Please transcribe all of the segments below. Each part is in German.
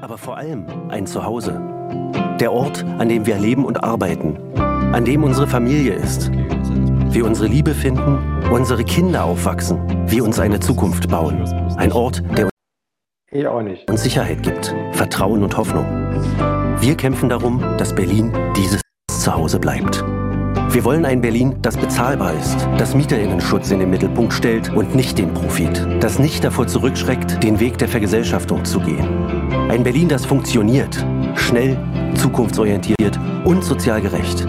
aber vor allem ein Zuhause. Der Ort, an dem wir leben und arbeiten, an dem unsere Familie ist. Wir unsere Liebe finden, unsere Kinder aufwachsen, wir uns eine Zukunft bauen. Ein Ort, der uns Sicherheit gibt, Vertrauen und Hoffnung. Wir kämpfen darum, dass Berlin dieses Zuhause bleibt. Wir wollen ein Berlin, das bezahlbar ist, das Mieterinnenschutz in den Mittelpunkt stellt und nicht den Profit, das nicht davor zurückschreckt, den Weg der Vergesellschaftung zu gehen. Ein Berlin, das funktioniert, schnell, zukunftsorientiert und sozial gerecht.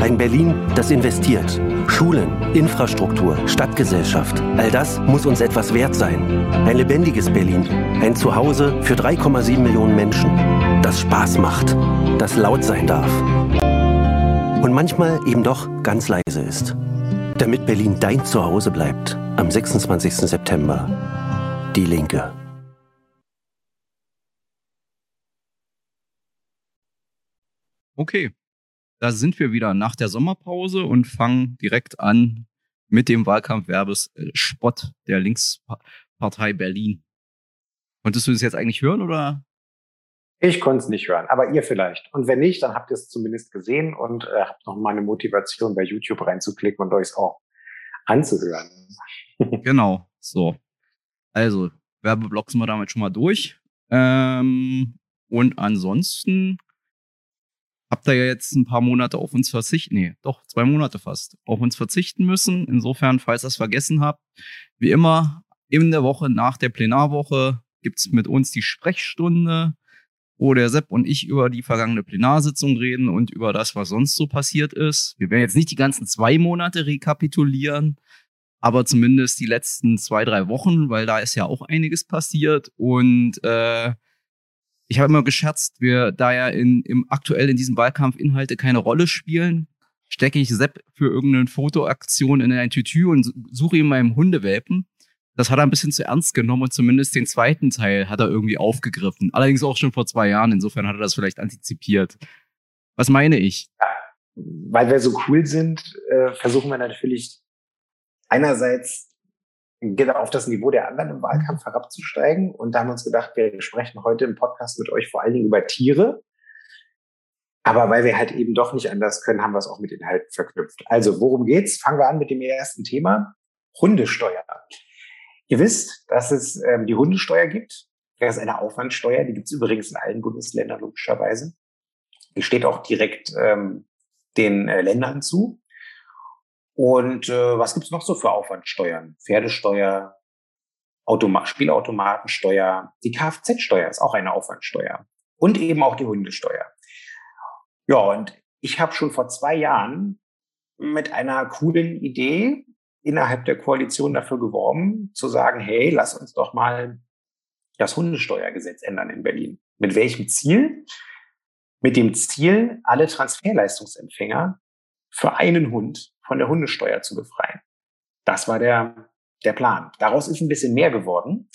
Ein Berlin, das investiert. Schulen, Infrastruktur, Stadtgesellschaft. All das muss uns etwas wert sein. Ein lebendiges Berlin. Ein Zuhause für 3,7 Millionen Menschen. Das Spaß macht. Das laut sein darf. Und manchmal eben doch ganz leise ist. Damit Berlin dein Zuhause bleibt. Am 26. September. Die Linke. Okay, da sind wir wieder nach der Sommerpause und fangen direkt an mit dem Wahlkampfwerbespot der Linkspartei Berlin. Konntest du das jetzt eigentlich hören oder? Ich konnte es nicht hören, aber ihr vielleicht. Und wenn nicht, dann habt ihr es zumindest gesehen und äh, habt noch mal eine Motivation bei YouTube reinzuklicken und euch auch anzuhören. Genau, so. Also, Werbeblock sind wir damit schon mal durch. Ähm, und ansonsten habt ihr ja jetzt ein paar Monate auf uns verzichten, nee, doch, zwei Monate fast, auf uns verzichten müssen. Insofern, falls ihr es vergessen habt, wie immer, in der Woche nach der Plenarwoche gibt's mit uns die Sprechstunde, wo der Sepp und ich über die vergangene Plenarsitzung reden und über das, was sonst so passiert ist. Wir werden jetzt nicht die ganzen zwei Monate rekapitulieren, aber zumindest die letzten zwei, drei Wochen, weil da ist ja auch einiges passiert. Und äh, ich habe immer gescherzt, wir da ja in, im, aktuell in diesem Wahlkampf Inhalte keine Rolle spielen, stecke ich Sepp für irgendeine Fotoaktion in ein Tütü und suche ihm meinem Hundewelpen. Das hat er ein bisschen zu ernst genommen und zumindest den zweiten Teil hat er irgendwie aufgegriffen. Allerdings auch schon vor zwei Jahren, insofern hat er das vielleicht antizipiert. Was meine ich? Weil wir so cool sind, äh, versuchen wir natürlich einerseits auf das Niveau der anderen im Wahlkampf herabzusteigen. Und da haben wir uns gedacht, wir sprechen heute im Podcast mit euch vor allen Dingen über Tiere. Aber weil wir halt eben doch nicht anders können, haben wir es auch mit Inhalten verknüpft. Also, worum geht's? Fangen wir an mit dem ersten Thema. Hundesteuer. Ihr wisst, dass es ähm, die Hundesteuer gibt. Das ist eine Aufwandsteuer. Die gibt es übrigens in allen Bundesländern logischerweise. Die steht auch direkt ähm, den äh, Ländern zu. Und äh, was gibt's noch so für Aufwandsteuern? Pferdesteuer, Automa Spielautomatensteuer, die Kfz-Steuer ist auch eine Aufwandsteuer. Und eben auch die Hundesteuer. Ja, und ich habe schon vor zwei Jahren mit einer coolen Idee innerhalb der Koalition dafür geworben, zu sagen, hey, lass uns doch mal das Hundesteuergesetz ändern in Berlin. Mit welchem Ziel? Mit dem Ziel, alle Transferleistungsempfänger für einen Hund von der Hundesteuer zu befreien. Das war der, der Plan. Daraus ist ein bisschen mehr geworden.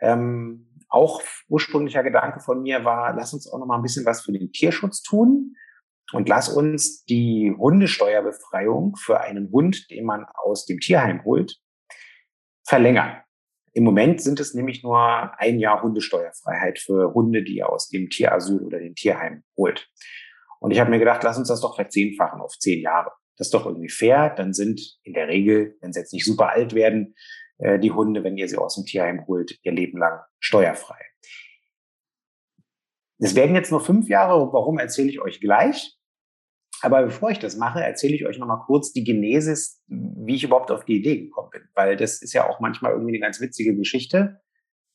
Ähm, auch ursprünglicher Gedanke von mir war, lass uns auch noch mal ein bisschen was für den Tierschutz tun und lass uns die Hundesteuerbefreiung für einen Hund, den man aus dem Tierheim holt, verlängern. Im Moment sind es nämlich nur ein Jahr Hundesteuerfreiheit für Hunde, die ihr aus dem Tierasyl oder dem Tierheim holt. Und ich habe mir gedacht, lass uns das doch verzehnfachen auf zehn Jahre. Das ist doch irgendwie fair. Dann sind in der Regel, wenn sie jetzt nicht super alt werden, äh, die Hunde, wenn ihr sie aus dem Tierheim holt, ihr Leben lang steuerfrei. Es werden jetzt nur fünf Jahre. Warum erzähle ich euch gleich? Aber bevor ich das mache, erzähle ich euch nochmal kurz die Genesis, wie ich überhaupt auf die Idee gekommen bin. Weil das ist ja auch manchmal irgendwie eine ganz witzige Geschichte.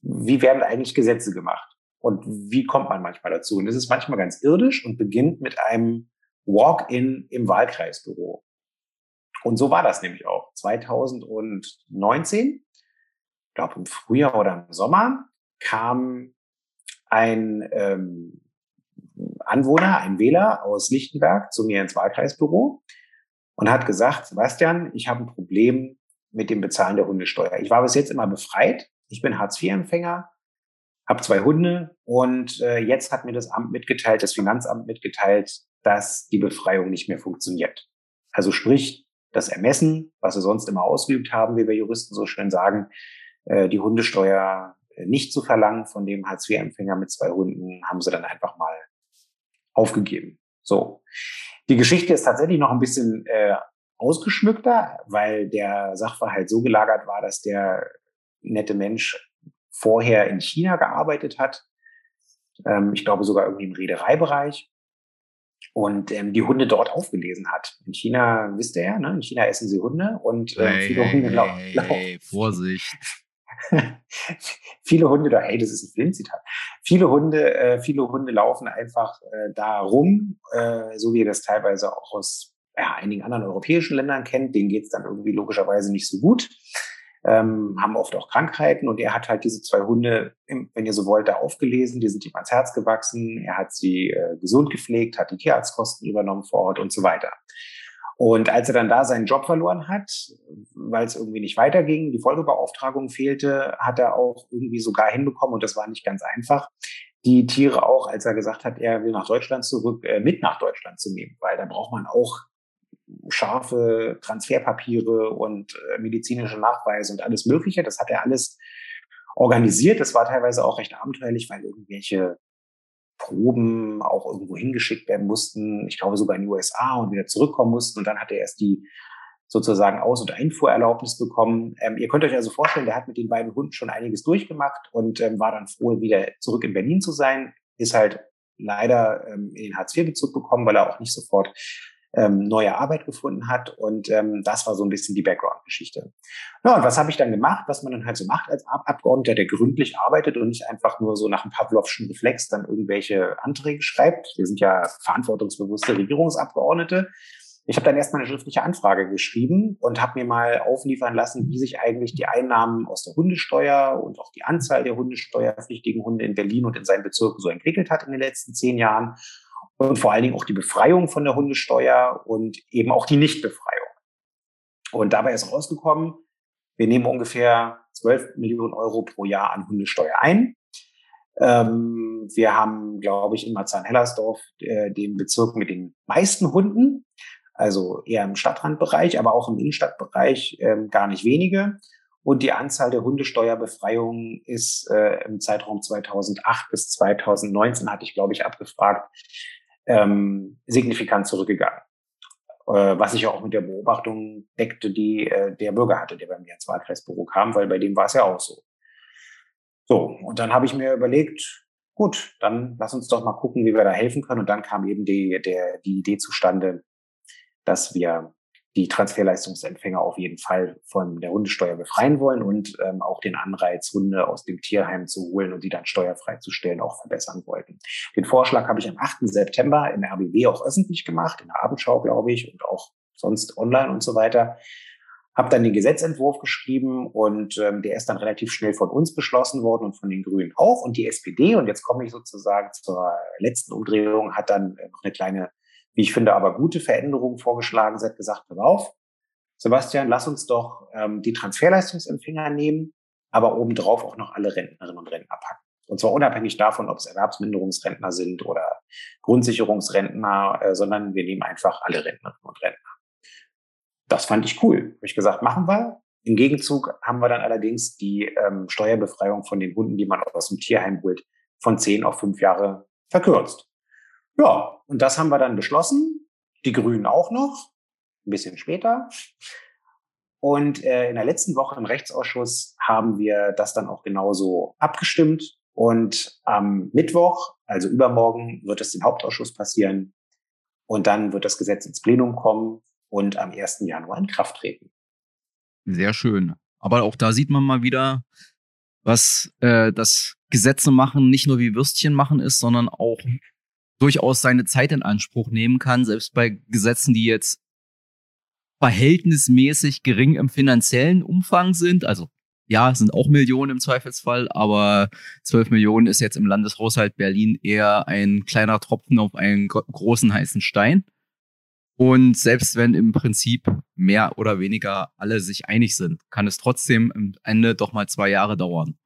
Wie werden eigentlich Gesetze gemacht? Und wie kommt man manchmal dazu? Und das ist manchmal ganz irdisch und beginnt mit einem Walk-in im Wahlkreisbüro. Und so war das nämlich auch. 2019, ich glaube im Frühjahr oder im Sommer, kam ein ähm, Anwohner, ein Wähler aus Lichtenberg zu mir ins Wahlkreisbüro und hat gesagt, Sebastian, ich habe ein Problem mit dem Bezahlen der Hundesteuer. Ich war bis jetzt immer befreit. Ich bin Hartz-IV-Empfänger, habe zwei Hunde und äh, jetzt hat mir das Amt mitgeteilt, das Finanzamt mitgeteilt, dass die Befreiung nicht mehr funktioniert. Also sprich, das Ermessen, was wir sonst immer ausgeübt haben, wie wir Juristen so schön sagen, äh, die Hundesteuer nicht zu verlangen von dem Hartz-IV-Empfänger mit zwei Hunden, haben sie dann einfach mal aufgegeben. So. Die Geschichte ist tatsächlich noch ein bisschen äh, ausgeschmückter, weil der Sachverhalt so gelagert war, dass der nette Mensch vorher in China gearbeitet hat. Ähm, ich glaube sogar irgendwie im Reedereibereich. Und ähm, die Hunde dort aufgelesen hat. In China, wisst ihr ja, ne? in China essen sie Hunde und äh, hey, viele Hunde laufen. Hey, Vorsicht. viele Hunde, da, hey, das ist ein Filmzitat. Viele Hunde, äh, viele Hunde laufen einfach äh, da rum, äh, so wie ihr das teilweise auch aus ja, einigen anderen europäischen Ländern kennt. Denen geht's dann irgendwie logischerweise nicht so gut. Ähm, haben oft auch Krankheiten und er hat halt diese zwei Hunde, wenn ihr so wollt, da aufgelesen, die sind ihm ans Herz gewachsen, er hat sie äh, gesund gepflegt, hat die Tierarztkosten übernommen vor Ort und so weiter. Und als er dann da seinen Job verloren hat, weil es irgendwie nicht weiterging, die Folgebeauftragung fehlte, hat er auch irgendwie sogar hinbekommen, und das war nicht ganz einfach, die Tiere auch, als er gesagt hat, er will nach Deutschland zurück, äh, mit nach Deutschland zu nehmen, weil da braucht man auch scharfe Transferpapiere und äh, medizinische Nachweise und alles Mögliche. Das hat er alles organisiert. Das war teilweise auch recht abenteuerlich, weil irgendwelche Proben auch irgendwo hingeschickt werden mussten, ich glaube sogar in die USA und wieder zurückkommen mussten. Und dann hat er erst die sozusagen Aus- und Einfuhrerlaubnis bekommen. Ähm, ihr könnt euch also vorstellen, der hat mit den beiden Hunden schon einiges durchgemacht und ähm, war dann froh, wieder zurück in Berlin zu sein. Ist halt leider ähm, in den Hartz-IV-Bezug gekommen, weil er auch nicht sofort ähm, neue Arbeit gefunden hat. Und ähm, das war so ein bisschen die Background-Geschichte. Ja, und was habe ich dann gemacht, was man dann halt so macht als Ab Abgeordneter, der gründlich arbeitet und nicht einfach nur so nach einem Pavlovschen Reflex dann irgendwelche Anträge schreibt. Wir sind ja verantwortungsbewusste Regierungsabgeordnete. Ich habe dann erstmal eine schriftliche Anfrage geschrieben und habe mir mal aufliefern lassen, wie sich eigentlich die Einnahmen aus der Hundesteuer und auch die Anzahl der hundesteuerpflichtigen Hunde in Berlin und in seinen Bezirken so entwickelt hat in den letzten zehn Jahren und vor allen Dingen auch die Befreiung von der Hundesteuer und eben auch die Nichtbefreiung. Und dabei ist rausgekommen, wir nehmen ungefähr 12 Millionen Euro pro Jahr an Hundesteuer ein. Ähm, wir haben, glaube ich, in Marzahn-Hellersdorf äh, den Bezirk mit den meisten Hunden, also eher im Stadtrandbereich, aber auch im Innenstadtbereich ähm, gar nicht wenige. Und die Anzahl der Hundesteuerbefreiungen ist äh, im Zeitraum 2008 bis 2019, hatte ich, glaube ich, abgefragt, ähm, signifikant zurückgegangen. Äh, was sich auch mit der Beobachtung deckte, die äh, der Bürger hatte, der bei mir ins Wahlkreisbüro kam, weil bei dem war es ja auch so. So, und dann habe ich mir überlegt, gut, dann lass uns doch mal gucken, wie wir da helfen können. Und dann kam eben die, der, die Idee zustande, dass wir die Transferleistungsempfänger auf jeden Fall von der Hundesteuer befreien wollen und ähm, auch den Anreiz, Hunde aus dem Tierheim zu holen und die dann steuerfrei zu stellen, auch verbessern wollten. Den Vorschlag habe ich am 8. September im RBB auch öffentlich gemacht, in der Abendschau, glaube ich, und auch sonst online und so weiter. Habe dann den Gesetzentwurf geschrieben und ähm, der ist dann relativ schnell von uns beschlossen worden und von den Grünen auch. Und die SPD, und jetzt komme ich sozusagen zur letzten Umdrehung, hat dann noch eine kleine wie ich finde, aber gute Veränderungen vorgeschlagen. Sie gesagt, pass auf, Sebastian, lass uns doch ähm, die Transferleistungsempfänger nehmen, aber obendrauf auch noch alle Rentnerinnen und Rentner packen. Und zwar unabhängig davon, ob es Erwerbsminderungsrentner sind oder Grundsicherungsrentner, äh, sondern wir nehmen einfach alle Rentnerinnen und Rentner. Das fand ich cool. Habe ich gesagt, machen wir. Im Gegenzug haben wir dann allerdings die ähm, Steuerbefreiung von den Hunden, die man aus dem Tierheim holt, von zehn auf fünf Jahre verkürzt. Ja, und das haben wir dann beschlossen. Die Grünen auch noch, ein bisschen später. Und äh, in der letzten Woche im Rechtsausschuss haben wir das dann auch genauso abgestimmt. Und am Mittwoch, also übermorgen, wird es im Hauptausschuss passieren. Und dann wird das Gesetz ins Plenum kommen und am 1. Januar in Kraft treten. Sehr schön. Aber auch da sieht man mal wieder, was äh, das Gesetze machen nicht nur wie Würstchen machen ist, sondern auch durchaus seine Zeit in Anspruch nehmen kann, selbst bei Gesetzen, die jetzt verhältnismäßig gering im finanziellen Umfang sind. Also ja, sind auch Millionen im Zweifelsfall, aber 12 Millionen ist jetzt im Landeshaushalt Berlin eher ein kleiner Tropfen auf einen großen heißen Stein. Und selbst wenn im Prinzip mehr oder weniger alle sich einig sind, kann es trotzdem am Ende doch mal zwei Jahre dauern.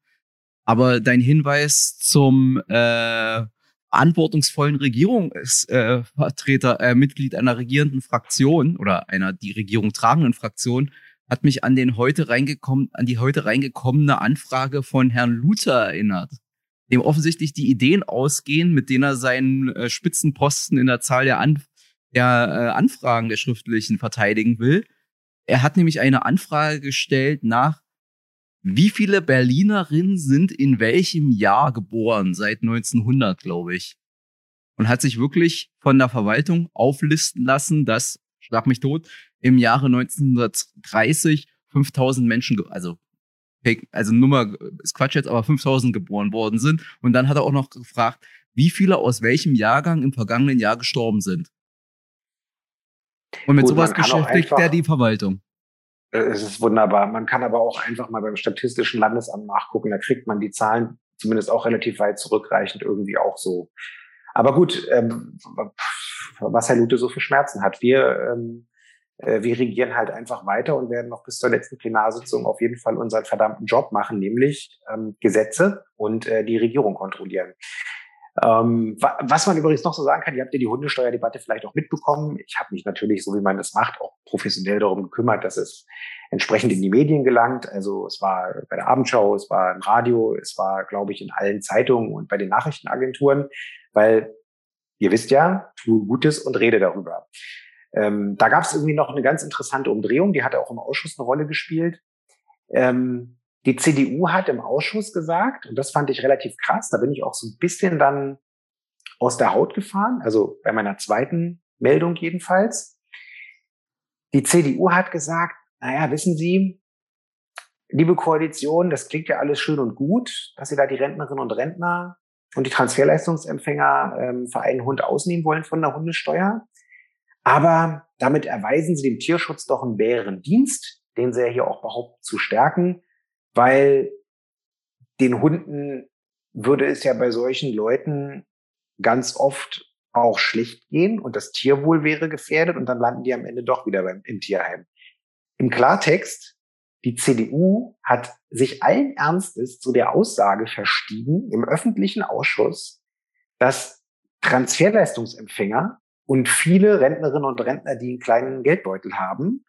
Aber dein Hinweis zum äh, verantwortungsvollen Regierungsvertreter, äh, äh, Mitglied einer regierenden Fraktion oder einer die Regierung tragenden Fraktion hat mich an den heute reingekommen, an die heute reingekommene Anfrage von Herrn Luther erinnert, dem offensichtlich die Ideen ausgehen, mit denen er seinen äh, Spitzenposten in der Zahl der, An der äh, Anfragen der Schriftlichen verteidigen will. Er hat nämlich eine Anfrage gestellt nach, wie viele Berlinerinnen sind in welchem Jahr geboren? Seit 1900, glaube ich. Und hat sich wirklich von der Verwaltung auflisten lassen, dass, schlag mich tot, im Jahre 1930 5000 Menschen, also also Nummer ist Quatsch jetzt, aber 5000 geboren worden sind. Und dann hat er auch noch gefragt, wie viele aus welchem Jahrgang im vergangenen Jahr gestorben sind. Und mit Gut, sowas beschäftigt er die Verwaltung. Äh, es ist wunderbar. Man kann aber auch einfach mal beim Statistischen Landesamt nachgucken. Da kriegt man die Zahlen zumindest auch relativ weit zurückreichend irgendwie auch so. Aber gut, ähm, was Herr Lute so für Schmerzen hat. Wir ähm, äh, wir regieren halt einfach weiter und werden noch bis zur letzten Plenarsitzung auf jeden Fall unseren verdammten Job machen, nämlich ähm, Gesetze und äh, die Regierung kontrollieren. Ähm, was man übrigens noch so sagen kann, ihr habt ja die Hundesteuerdebatte vielleicht auch mitbekommen. Ich habe mich natürlich, so wie man das macht, auch professionell darum gekümmert, dass es entsprechend in die Medien gelangt. Also es war bei der Abendschau, es war im Radio, es war, glaube ich, in allen Zeitungen und bei den Nachrichtenagenturen, weil ihr wisst ja, tu Gutes und rede darüber. Ähm, da gab es irgendwie noch eine ganz interessante Umdrehung, die hat auch im Ausschuss eine Rolle gespielt. Ähm, die CDU hat im Ausschuss gesagt, und das fand ich relativ krass, da bin ich auch so ein bisschen dann aus der Haut gefahren, also bei meiner zweiten Meldung jedenfalls. Die CDU hat gesagt, naja, wissen Sie, liebe Koalition, das klingt ja alles schön und gut, dass Sie da die Rentnerinnen und Rentner und die Transferleistungsempfänger ähm, für einen Hund ausnehmen wollen von der Hundesteuer. Aber damit erweisen sie dem Tierschutz doch einen bären Dienst, den sie ja hier auch behaupten zu stärken, weil den Hunden würde es ja bei solchen Leuten ganz oft auch schlecht gehen und das Tierwohl wäre gefährdet und dann landen die am Ende doch wieder beim, im Tierheim. Im Klartext, die CDU hat sich allen Ernstes zu der Aussage verstiegen im öffentlichen Ausschuss, dass Transferleistungsempfänger und viele Rentnerinnen und Rentner, die einen kleinen Geldbeutel haben,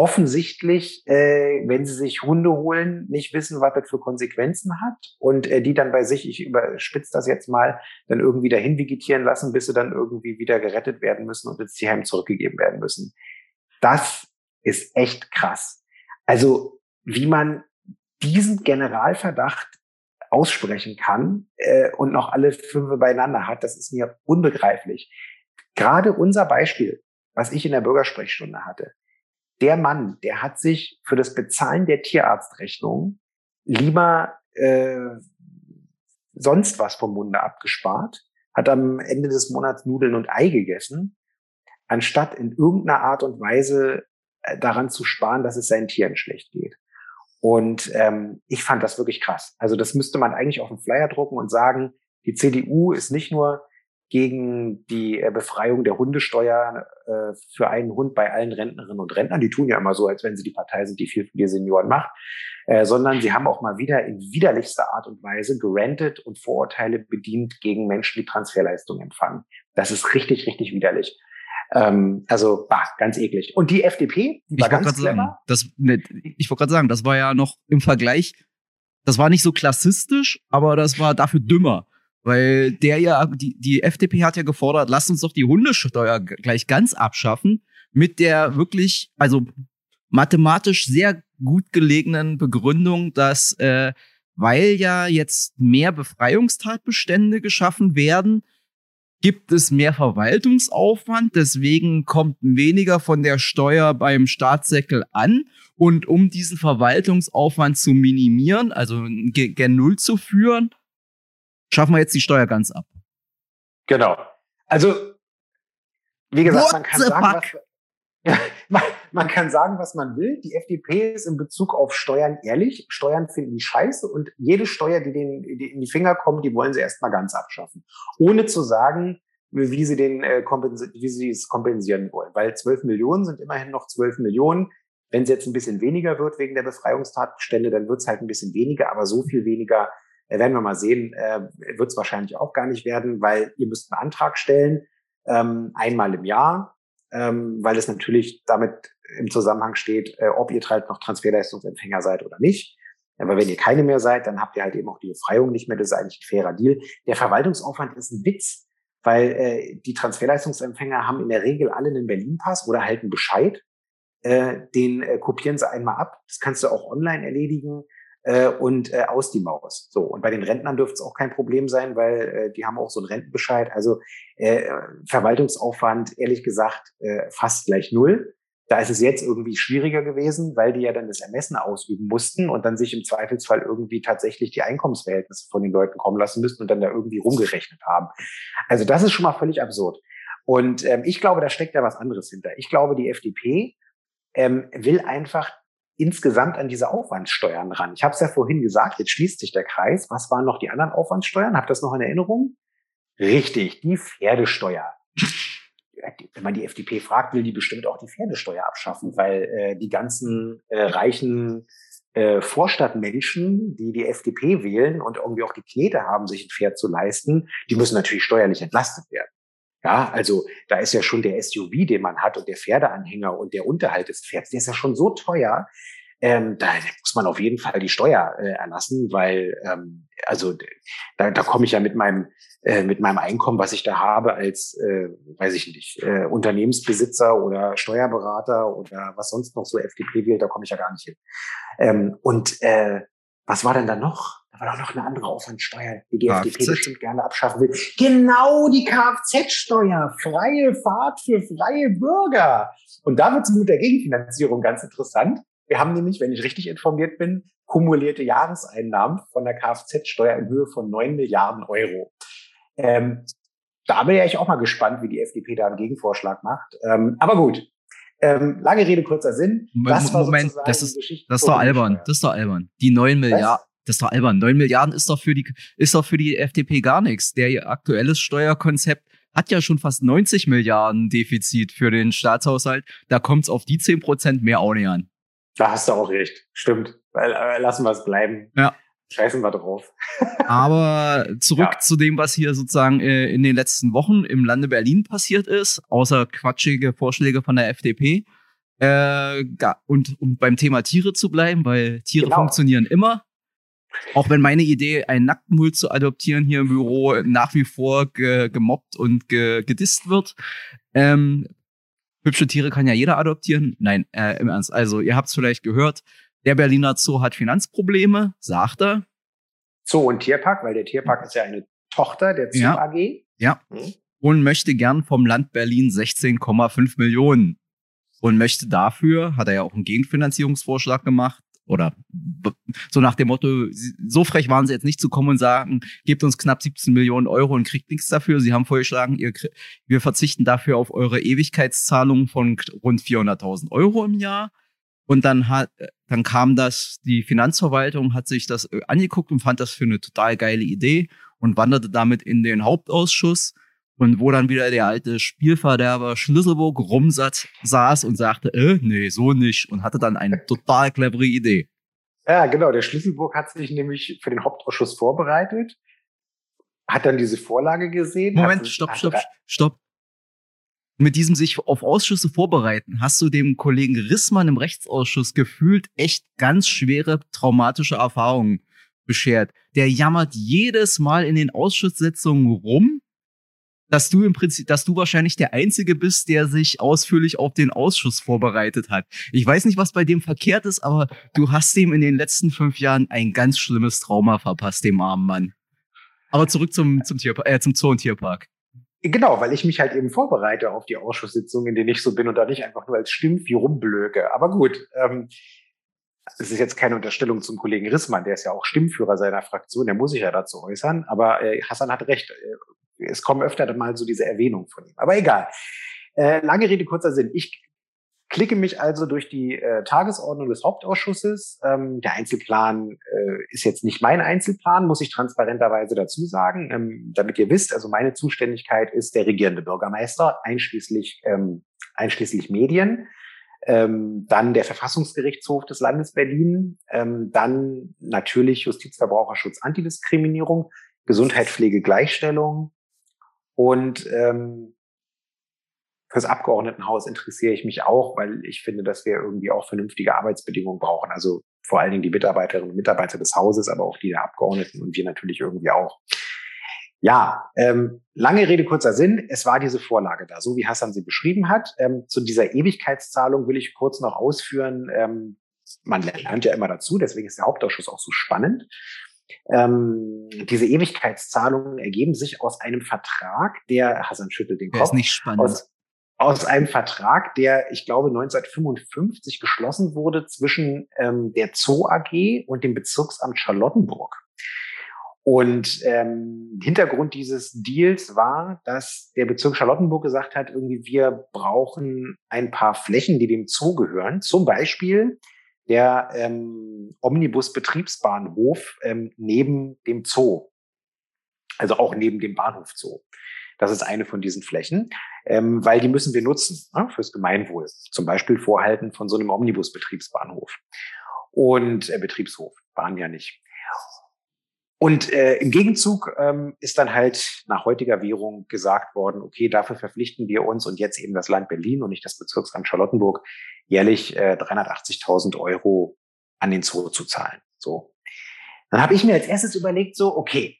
offensichtlich, äh, wenn sie sich Hunde holen, nicht wissen, was das für Konsequenzen hat und äh, die dann bei sich, ich überspitze das jetzt mal, dann irgendwie dahin vegetieren lassen, bis sie dann irgendwie wieder gerettet werden müssen und ins Tierheim zurückgegeben werden müssen. Das ist echt krass. Also wie man diesen Generalverdacht aussprechen kann äh, und noch alle fünf beieinander hat, das ist mir unbegreiflich. Gerade unser Beispiel, was ich in der Bürgersprechstunde hatte, der Mann, der hat sich für das Bezahlen der Tierarztrechnung lieber äh, sonst was vom Munde abgespart, hat am Ende des Monats Nudeln und Ei gegessen, anstatt in irgendeiner Art und Weise äh, daran zu sparen, dass es seinen Tieren schlecht geht. Und ähm, ich fand das wirklich krass. Also das müsste man eigentlich auf den Flyer drucken und sagen, die CDU ist nicht nur gegen die äh, Befreiung der Hundesteuer äh, für einen Hund bei allen Rentnerinnen und Rentnern. Die tun ja immer so, als wenn sie die Partei sind, die viel für die Senioren macht. Äh, sondern sie haben auch mal wieder in widerlichster Art und Weise gerantet und Vorurteile bedient gegen Menschen, die Transferleistungen empfangen. Das ist richtig, richtig widerlich. Ähm, also, bah, ganz eklig. Und die FDP, die ich war ganz clever. Sagen, das, ne, ich wollte gerade sagen, das war ja noch im Vergleich, das war nicht so klassistisch, aber das war dafür dümmer. Weil der ja, die, die FDP hat ja gefordert, lasst uns doch die Hundesteuer gleich ganz abschaffen, mit der wirklich, also mathematisch sehr gut gelegenen Begründung, dass äh, weil ja jetzt mehr Befreiungstatbestände geschaffen werden, gibt es mehr Verwaltungsaufwand, deswegen kommt weniger von der Steuer beim Staatssäckel an. Und um diesen Verwaltungsaufwand zu minimieren, also gen Null zu führen, schaffen wir jetzt die Steuer ganz ab. Genau. Also, wie gesagt, man kann, sagen, was, man, man kann sagen, was man will. Die FDP ist in Bezug auf Steuern ehrlich. Steuern finden die scheiße und jede Steuer, die denen die in die Finger kommt, die wollen sie erstmal ganz abschaffen. Ohne zu sagen, wie sie, den, äh, wie sie es kompensieren wollen. Weil 12 Millionen sind immerhin noch 12 Millionen. Wenn es jetzt ein bisschen weniger wird wegen der Befreiungstatbestände, dann wird es halt ein bisschen weniger, aber so viel weniger werden wir mal sehen, äh, wird es wahrscheinlich auch gar nicht werden, weil ihr müsst einen Antrag stellen, ähm, einmal im Jahr, ähm, weil es natürlich damit im Zusammenhang steht, äh, ob ihr halt noch Transferleistungsempfänger seid oder nicht. Aber wenn ihr keine mehr seid, dann habt ihr halt eben auch die Befreiung nicht mehr. Das ist eigentlich ein fairer Deal. Der Verwaltungsaufwand ist ein Witz, weil äh, die Transferleistungsempfänger haben in der Regel alle einen Berlin-Pass oder halt einen Bescheid. Äh, den äh, kopieren sie einmal ab. Das kannst du auch online erledigen äh, und äh, aus die Maus. So, und bei den Rentnern dürfte es auch kein Problem sein, weil äh, die haben auch so einen Rentenbescheid. Also äh, Verwaltungsaufwand, ehrlich gesagt, äh, fast gleich null. Da ist es jetzt irgendwie schwieriger gewesen, weil die ja dann das Ermessen ausüben mussten und dann sich im Zweifelsfall irgendwie tatsächlich die Einkommensverhältnisse von den Leuten kommen lassen müssten und dann da irgendwie rumgerechnet haben. Also das ist schon mal völlig absurd. Und ähm, ich glaube, da steckt ja was anderes hinter. Ich glaube, die FDP ähm, will einfach insgesamt an diese Aufwandssteuern ran. Ich habe es ja vorhin gesagt, jetzt schließt sich der Kreis. Was waren noch die anderen Aufwandssteuern? Habt ihr das noch in Erinnerung? Richtig, die Pferdesteuer. Wenn man die FDP fragt, will die bestimmt auch die Pferdesteuer abschaffen, weil äh, die ganzen äh, reichen äh, Vorstadtmenschen, die die FDP wählen und irgendwie auch die Knete haben, sich ein Pferd zu leisten, die müssen natürlich steuerlich entlastet werden. Ja, also da ist ja schon der SUV, den man hat und der Pferdeanhänger und der Unterhalt des Pferds, der ist ja schon so teuer. Ähm, da muss man auf jeden Fall die Steuer äh, erlassen, weil ähm, also da, da komme ich ja mit meinem äh, mit meinem Einkommen, was ich da habe als, äh, weiß ich nicht, äh, Unternehmensbesitzer oder Steuerberater oder was sonst noch so FDP wählt, da komme ich ja gar nicht hin. Ähm, und äh, was war denn da noch? War doch noch eine andere Aufwandsteuer, die die Kfz. FDP bestimmt gerne abschaffen will. Genau, die Kfz-Steuer. Freie Fahrt für freie Bürger. Und da wird es mit der Gegenfinanzierung ganz interessant. Wir haben nämlich, wenn ich richtig informiert bin, kumulierte Jahreseinnahmen von der Kfz-Steuer in Höhe von neun Milliarden Euro. Ähm, da bin ich auch mal gespannt, wie die FDP da einen Gegenvorschlag macht. Ähm, aber gut, ähm, lange Rede, kurzer Sinn. Das Moment, das ist, das ist doch albern. Das ist doch albern. Die neun Milliarden, das ist doch albern. 9 Milliarden ist doch für die, ist doch für die FDP gar nichts. Der aktuelles Steuerkonzept hat ja schon fast 90 Milliarden Defizit für den Staatshaushalt. Da kommt es auf die 10 Prozent mehr auch nicht an. Da hast du auch recht. Stimmt. Äh, lassen wir es bleiben. Ja. Scheißen wir drauf. Aber zurück ja. zu dem, was hier sozusagen äh, in den letzten Wochen im Lande Berlin passiert ist, außer quatschige Vorschläge von der FDP. Äh, und um beim Thema Tiere zu bleiben, weil Tiere genau. funktionieren immer. Auch wenn meine Idee, einen Nacktmull zu adoptieren hier im Büro nach wie vor ge gemobbt und ge gedisst wird. Ähm, hübsche Tiere kann ja jeder adoptieren. Nein, äh, im Ernst. Also, ihr habt es vielleicht gehört, der Berliner Zoo hat Finanzprobleme, sagt er. Zoo und Tierpark, weil der Tierpark ist ja eine Tochter der Zoo ja. AG. Ja. Hm. Und möchte gern vom Land Berlin 16,5 Millionen. Und möchte dafür, hat er ja auch einen Gegenfinanzierungsvorschlag gemacht, oder so nach dem Motto, so frech waren sie jetzt nicht zu kommen und sagen, gebt uns knapp 17 Millionen Euro und kriegt nichts dafür. Sie haben vorgeschlagen, ihr, wir verzichten dafür auf eure Ewigkeitszahlung von rund 400.000 Euro im Jahr. Und dann hat, dann kam das, die Finanzverwaltung hat sich das äh, angeguckt und fand das für eine total geile Idee und wanderte damit in den Hauptausschuss. Und wo dann wieder der alte Spielverderber Schlüsselburg rumsaß saß und sagte, äh, nee, so nicht. Und hatte dann eine total clevere Idee. Ja, genau. Der Schlüsselburg hat sich nämlich für den Hauptausschuss vorbereitet, hat dann diese Vorlage gesehen. Moment, stopp, stopp, stopp. Mit diesem sich auf Ausschüsse vorbereiten, hast du dem Kollegen Rissmann im Rechtsausschuss gefühlt echt ganz schwere traumatische Erfahrungen beschert. Der jammert jedes Mal in den Ausschusssitzungen rum, dass du im Prinzip, dass du wahrscheinlich der Einzige bist, der sich ausführlich auf den Ausschuss vorbereitet hat. Ich weiß nicht, was bei dem verkehrt ist, aber du hast dem in den letzten fünf Jahren ein ganz schlimmes Trauma verpasst, dem armen Mann. Aber zurück zum, zum, Tier, äh, zum Zoo- und Tierpark. Genau, weil ich mich halt eben vorbereite auf die Ausschusssitzungen, in denen ich so bin und da nicht einfach nur als Stimmvieh rumblöke. Aber gut, ähm, es ist jetzt keine Unterstellung zum Kollegen Rissmann, der ist ja auch Stimmführer seiner Fraktion, der muss sich ja dazu äußern. Aber äh, Hassan hat recht. Äh, es kommen öfter mal so diese Erwähnungen von ihm. Aber egal. Äh, lange Rede, kurzer Sinn. Ich klicke mich also durch die äh, Tagesordnung des Hauptausschusses. Ähm, der Einzelplan äh, ist jetzt nicht mein Einzelplan, muss ich transparenterweise dazu sagen. Ähm, damit ihr wisst, also meine Zuständigkeit ist der regierende Bürgermeister, einschließlich, ähm, einschließlich Medien. Ähm, dann der Verfassungsgerichtshof des Landes Berlin, ähm, dann natürlich Justizverbraucherschutz, fürs Abgeordnetenhaus interessiere ich mich auch, weil ich finde, dass wir irgendwie auch vernünftige Arbeitsbedingungen brauchen. Also vor allen Dingen die Mitarbeiterinnen und Mitarbeiter des Hauses, aber auch die der Abgeordneten und wir natürlich irgendwie auch. Ja, ähm, lange Rede, kurzer Sinn. Es war diese Vorlage da, so wie Hassan sie beschrieben hat. Ähm, zu dieser Ewigkeitszahlung will ich kurz noch ausführen. Ähm, man lernt ja immer dazu, deswegen ist der Hauptausschuss auch so spannend. Ähm, diese Ewigkeitszahlungen ergeben sich aus einem Vertrag, der, Hassan schüttelt den Kopf. Der ist nicht spannend. Aus, aus einem Vertrag, der, ich glaube, 1955 geschlossen wurde zwischen ähm, der Zoo AG und dem Bezirksamt Charlottenburg. Und ähm, Hintergrund dieses Deals war, dass der Bezirk Charlottenburg gesagt hat, irgendwie wir brauchen ein paar Flächen, die dem Zoo gehören. Zum Beispiel der ähm, Omnibus-Betriebsbahnhof ähm, neben dem Zoo. Also auch neben dem Bahnhof Zoo. Das ist eine von diesen Flächen, ähm, weil die müssen wir nutzen ne, fürs Gemeinwohl. Zum Beispiel Vorhalten von so einem Omnibus-Betriebsbahnhof. Und äh, Betriebshof waren ja nicht. Und äh, im Gegenzug ähm, ist dann halt nach heutiger Währung gesagt worden, okay, dafür verpflichten wir uns und jetzt eben das Land Berlin und nicht das Bezirksamt Charlottenburg jährlich äh, 380.000 Euro an den Zoo zu zahlen. So. Dann habe ich mir als erstes überlegt, so, okay,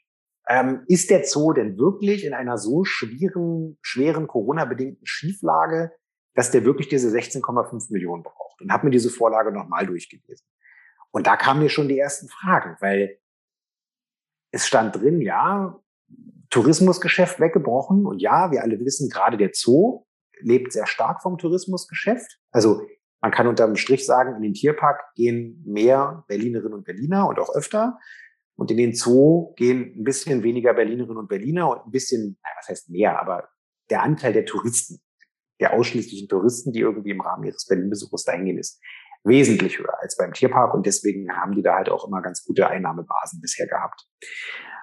ähm, ist der Zoo denn wirklich in einer so schweren, schweren Corona-bedingten Schieflage, dass der wirklich diese 16,5 Millionen braucht? Und habe mir diese Vorlage nochmal durchgelesen. Und da kamen mir schon die ersten Fragen, weil es stand drin, ja, Tourismusgeschäft weggebrochen. Und ja, wir alle wissen, gerade der Zoo lebt sehr stark vom Tourismusgeschäft. Also man kann unterm Strich sagen, in den Tierpark gehen mehr Berlinerinnen und Berliner und auch öfter. Und in den Zoo gehen ein bisschen weniger Berlinerinnen und Berliner und ein bisschen, was heißt mehr, aber der Anteil der Touristen, der ausschließlichen Touristen, die irgendwie im Rahmen ihres Berlin-Besuchs dahin gehen, ist wesentlich höher als beim Tierpark und deswegen haben die da halt auch immer ganz gute Einnahmebasen bisher gehabt.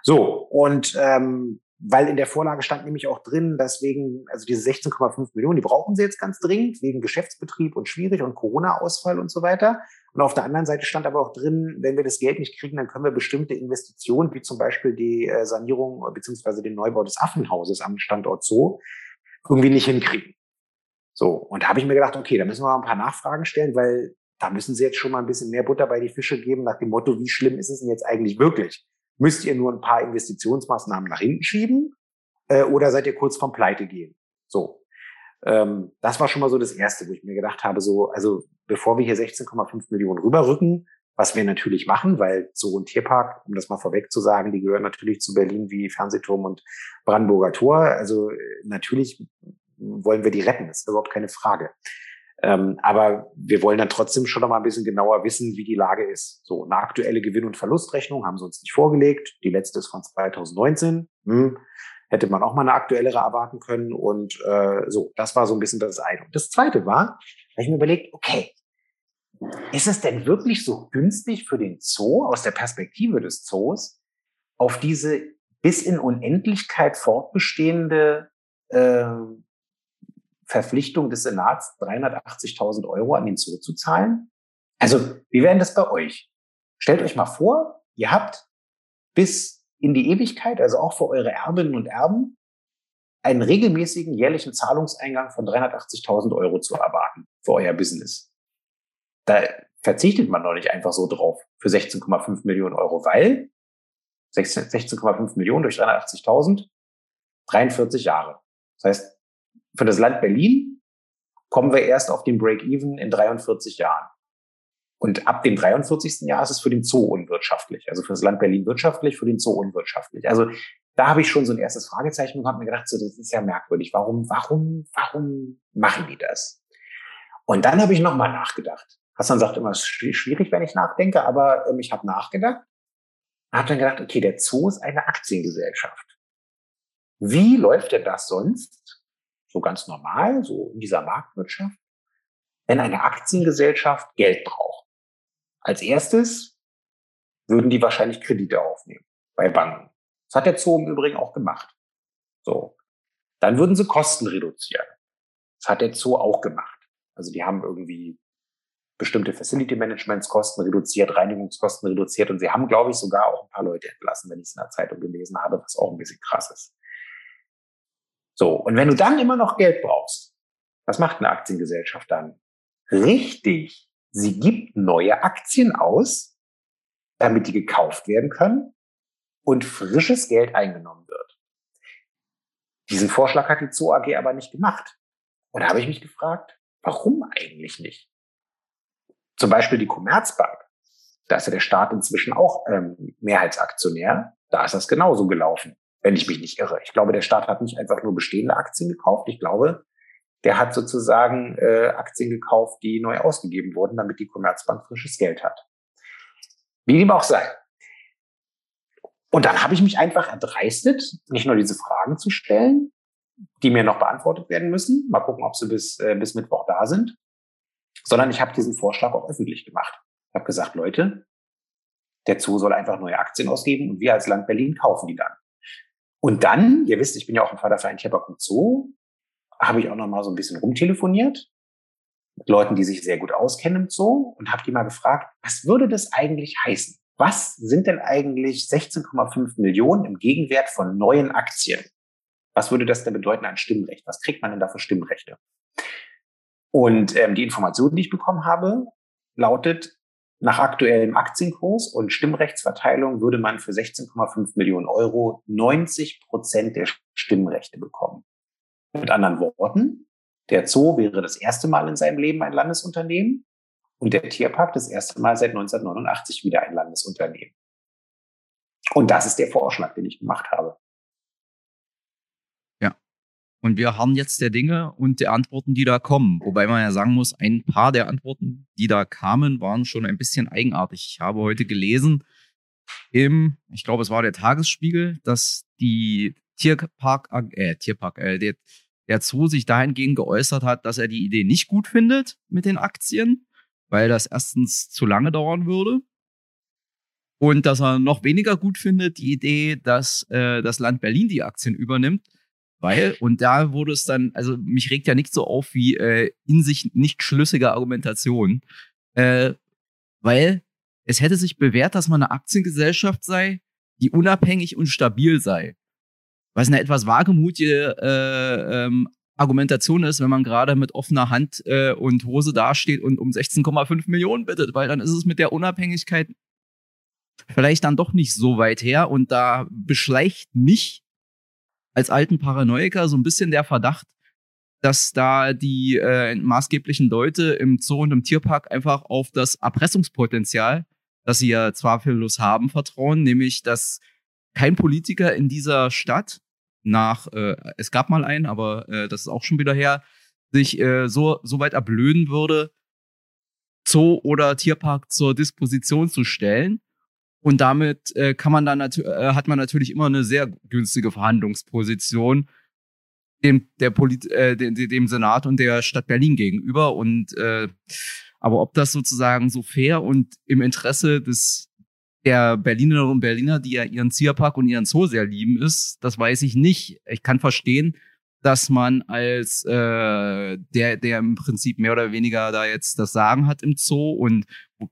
So, und ähm, weil in der Vorlage stand nämlich auch drin, dass wegen, also diese 16,5 Millionen, die brauchen sie jetzt ganz dringend, wegen Geschäftsbetrieb und schwierig und Corona-Ausfall und so weiter. Und auf der anderen Seite stand aber auch drin, wenn wir das Geld nicht kriegen, dann können wir bestimmte Investitionen, wie zum Beispiel die äh, Sanierung beziehungsweise den Neubau des Affenhauses am Standort Zoo, irgendwie nicht hinkriegen. So, und da habe ich mir gedacht, okay, da müssen wir mal ein paar Nachfragen stellen, weil da müssen Sie jetzt schon mal ein bisschen mehr Butter bei die Fische geben, nach dem Motto, wie schlimm ist es denn jetzt eigentlich wirklich? Müsst ihr nur ein paar Investitionsmaßnahmen nach hinten schieben äh, oder seid ihr kurz vom Pleite gehen? So. Ähm, das war schon mal so das Erste, wo ich mir gedacht habe, so, also bevor wir hier 16,5 Millionen rüberrücken, was wir natürlich machen, weil so ein Tierpark, um das mal vorweg zu sagen, die gehören natürlich zu Berlin wie Fernsehturm und Brandenburger Tor. Also äh, natürlich wollen wir die retten, das ist überhaupt keine Frage. Ähm, aber wir wollen dann trotzdem schon noch mal ein bisschen genauer wissen, wie die Lage ist. So, eine aktuelle Gewinn- und Verlustrechnung haben sie uns nicht vorgelegt. Die letzte ist von 2019. Hm, hätte man auch mal eine aktuellere erwarten können. Und äh, so, das war so ein bisschen das eine. Und das zweite war, da ich mir überlegt, okay, ist es denn wirklich so günstig für den Zoo aus der Perspektive des Zoos auf diese bis in Unendlichkeit fortbestehende äh, Verpflichtung des Senats 380.000 Euro an den Zoo zu zahlen? Also, wie wäre das bei euch? Stellt euch mal vor, ihr habt bis in die Ewigkeit, also auch für eure Erbinnen und Erben, einen regelmäßigen jährlichen Zahlungseingang von 380.000 Euro zu erwarten für euer Business. Da verzichtet man doch nicht einfach so drauf für 16,5 Millionen Euro, weil 16,5 Millionen durch 380.000, 43 Jahre. Das heißt, für das Land Berlin kommen wir erst auf den Break-Even in 43 Jahren. Und ab dem 43. Jahr ist es für den Zoo unwirtschaftlich. Also für das Land Berlin wirtschaftlich, für den Zoo unwirtschaftlich. Also da habe ich schon so ein erstes Fragezeichen und habe mir gedacht, so, das ist ja merkwürdig. Warum, warum, warum machen die das? Und dann habe ich nochmal nachgedacht. Hassan sagt immer, es ist schwierig, wenn ich nachdenke, aber ähm, ich habe nachgedacht. Habe dann gedacht, okay, der Zoo ist eine Aktiengesellschaft. Wie läuft denn das sonst, so ganz normal, so in dieser Marktwirtschaft, wenn eine Aktiengesellschaft Geld braucht. Als erstes würden die wahrscheinlich Kredite aufnehmen bei Banken. Das hat der Zoo im Übrigen auch gemacht. So. Dann würden sie Kosten reduzieren. Das hat der Zoo auch gemacht. Also die haben irgendwie bestimmte Facility Managements Kosten reduziert, Reinigungskosten reduziert und sie haben, glaube ich, sogar auch ein paar Leute entlassen, wenn ich es in der Zeitung gelesen habe, was auch ein bisschen krass ist. So, und wenn du dann immer noch Geld brauchst, Was macht eine Aktiengesellschaft dann? Richtig, sie gibt neue Aktien aus, damit die gekauft werden können und frisches Geld eingenommen wird. Diesen Vorschlag hat die Zoo AG aber nicht gemacht. Und da habe ich mich gefragt, warum eigentlich nicht? Zum Beispiel die Commerzbank. Da ist ja der Staat inzwischen auch ähm, Mehrheitsaktionär. Da ist das genauso gelaufen, wenn ich mich nicht irre. Ich glaube, der Staat hat nicht einfach nur bestehende Aktien gekauft. Ich glaube, der hat sozusagen äh, Aktien gekauft, die neu ausgegeben wurden, damit die Commerzbank frisches Geld hat. Wie dem auch sei. Und dann habe ich mich einfach erdreistet, nicht nur diese Fragen zu stellen, die mir noch beantwortet werden müssen. Mal gucken, ob sie bis, äh, bis Mittwoch da sind. Sondern ich habe diesen Vorschlag auch öffentlich gemacht. Ich habe gesagt, Leute, der Zoo soll einfach neue Aktien ausgeben und wir als Land Berlin kaufen die dann. Und dann, ihr wisst, ich bin ja auch im Förderverein Tierpark und Zoo, habe ich auch noch mal so ein bisschen rumtelefoniert mit Leuten, die sich sehr gut auskennen im Zoo und habe die mal gefragt, was würde das eigentlich heißen? Was sind denn eigentlich 16,5 Millionen im Gegenwert von neuen Aktien? Was würde das denn bedeuten an Stimmrecht? Was kriegt man denn da für Stimmrechte? Und ähm, die Information, die ich bekommen habe, lautet, nach aktuellem Aktienkurs und Stimmrechtsverteilung würde man für 16,5 Millionen Euro 90 Prozent der Stimmrechte bekommen. Mit anderen Worten, der Zoo wäre das erste Mal in seinem Leben ein Landesunternehmen und der Tierpark das erste Mal seit 1989 wieder ein Landesunternehmen. Und das ist der Vorschlag, den ich gemacht habe. Und wir haben jetzt der Dinge und der Antworten, die da kommen. Wobei man ja sagen muss, ein paar der Antworten, die da kamen, waren schon ein bisschen eigenartig. Ich habe heute gelesen im, ich glaube, es war der Tagesspiegel, dass die Tierpark, äh, Tierpark, äh, der, der Zoo sich dahingehend geäußert hat, dass er die Idee nicht gut findet mit den Aktien weil das erstens zu lange dauern würde. Und dass er noch weniger gut findet, die Idee, dass äh, das Land Berlin die Aktien übernimmt, weil, und da wurde es dann, also mich regt ja nicht so auf wie äh, in sich nicht schlüssige Argumentation, äh, weil es hätte sich bewährt, dass man eine Aktiengesellschaft sei, die unabhängig und stabil sei. Was eine etwas wagemutige äh, ähm, Argumentation ist, wenn man gerade mit offener Hand äh, und Hose dasteht und um 16,5 Millionen bittet, weil dann ist es mit der Unabhängigkeit vielleicht dann doch nicht so weit her und da beschleicht mich als alten Paranoiker so ein bisschen der Verdacht, dass da die äh, maßgeblichen Leute im Zoo und im Tierpark einfach auf das Erpressungspotenzial, das sie ja zweifellos haben, vertrauen, nämlich dass kein Politiker in dieser Stadt nach, äh, es gab mal einen, aber äh, das ist auch schon wieder her, sich äh, so, so weit erblöden würde, Zoo oder Tierpark zur Disposition zu stellen. Und damit äh, kann man dann äh, hat man natürlich immer eine sehr günstige Verhandlungsposition dem, der Polit äh, dem, Senat und der Stadt Berlin gegenüber. Und äh, aber ob das sozusagen so fair und im Interesse des der Berlinerinnen und Berliner, die ja ihren Zierpark und ihren Zoo sehr lieben, ist, das weiß ich nicht. Ich kann verstehen, dass man als äh, der, der im Prinzip mehr oder weniger da jetzt das Sagen hat im Zoo und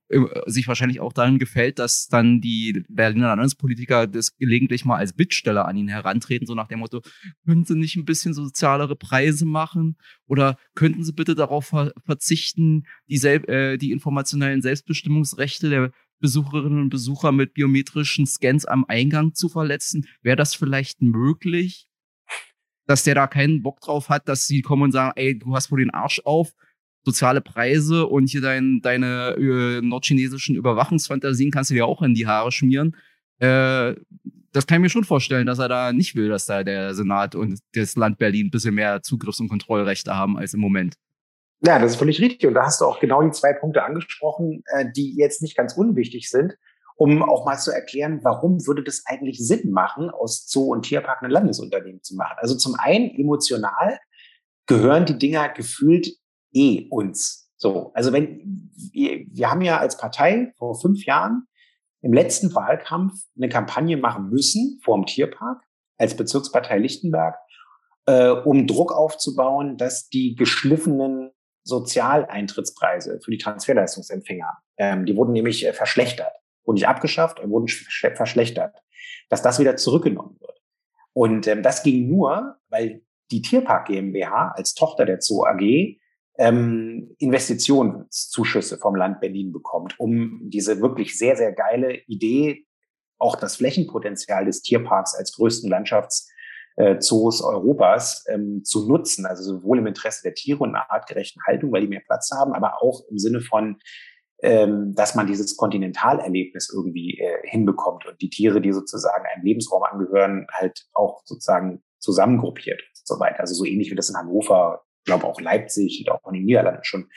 äh, sich wahrscheinlich auch darin gefällt, dass dann die Berliner Landespolitiker das gelegentlich mal als Bittsteller an ihn herantreten, so nach dem Motto, könnten Sie nicht ein bisschen sozialere Preise machen oder könnten Sie bitte darauf ver verzichten, die, äh, die informationellen Selbstbestimmungsrechte der Besucherinnen und Besucher mit biometrischen Scans am Eingang zu verletzen? Wäre das vielleicht möglich, dass der da keinen Bock drauf hat, dass sie kommen und sagen, ey, du hast wohl den Arsch auf, soziale Preise und hier dein, deine äh, nordchinesischen Überwachungsfantasien kannst du dir auch in die Haare schmieren. Äh, das kann ich mir schon vorstellen, dass er da nicht will, dass da der Senat und das Land Berlin ein bisschen mehr Zugriffs- und Kontrollrechte haben als im Moment. Ja, das ist völlig richtig. Und da hast du auch genau die zwei Punkte angesprochen, äh, die jetzt nicht ganz unwichtig sind, um auch mal zu erklären, warum würde das eigentlich Sinn machen, aus Zoo und Tierpark ein Landesunternehmen zu machen. Also zum einen emotional gehören die Dinger gefühlt eh uns. So, also wenn wir, haben ja als Partei vor fünf Jahren im letzten Wahlkampf eine Kampagne machen müssen vor dem Tierpark als Bezirkspartei Lichtenberg, äh, um Druck aufzubauen, dass die geschliffenen Sozialeintrittspreise für die Transferleistungsempfänger. Ähm, die wurden nämlich äh, verschlechtert, wurden nicht abgeschafft, wurden verschlechtert, dass das wieder zurückgenommen wird. Und ähm, das ging nur, weil die Tierpark GmbH als Tochter der Zoo AG ähm, Investitionszuschüsse vom Land Berlin bekommt, um diese wirklich sehr, sehr geile Idee, auch das Flächenpotenzial des Tierparks als größten Landschafts äh, Europas ähm, zu nutzen. Also sowohl im Interesse der Tiere und einer artgerechten Haltung, weil die mehr Platz haben, aber auch im Sinne von, dass man dieses Kontinentalerlebnis irgendwie äh, hinbekommt und die Tiere, die sozusagen einem Lebensraum angehören, halt auch sozusagen zusammengruppiert und so weiter. Also so ähnlich wie das in Hannover, glaube auch Leipzig und auch in den Niederlanden schon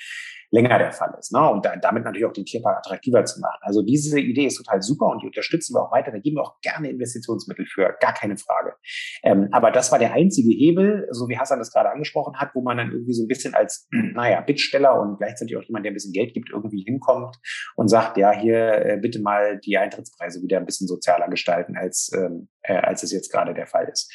länger der Fall ist. Ne? Und da, damit natürlich auch den Tierpark attraktiver zu machen. Also diese Idee ist total super und die unterstützen wir auch weiter. Da geben wir auch gerne Investitionsmittel für, gar keine Frage. Ähm, aber das war der einzige Hebel, so wie Hassan das gerade angesprochen hat, wo man dann irgendwie so ein bisschen als, naja, Bittsteller und gleichzeitig auch jemand, der ein bisschen Geld gibt, irgendwie hinkommt und sagt, ja, hier äh, bitte mal die Eintrittspreise wieder ein bisschen sozialer gestalten, als, ähm, äh, als es jetzt gerade der Fall ist.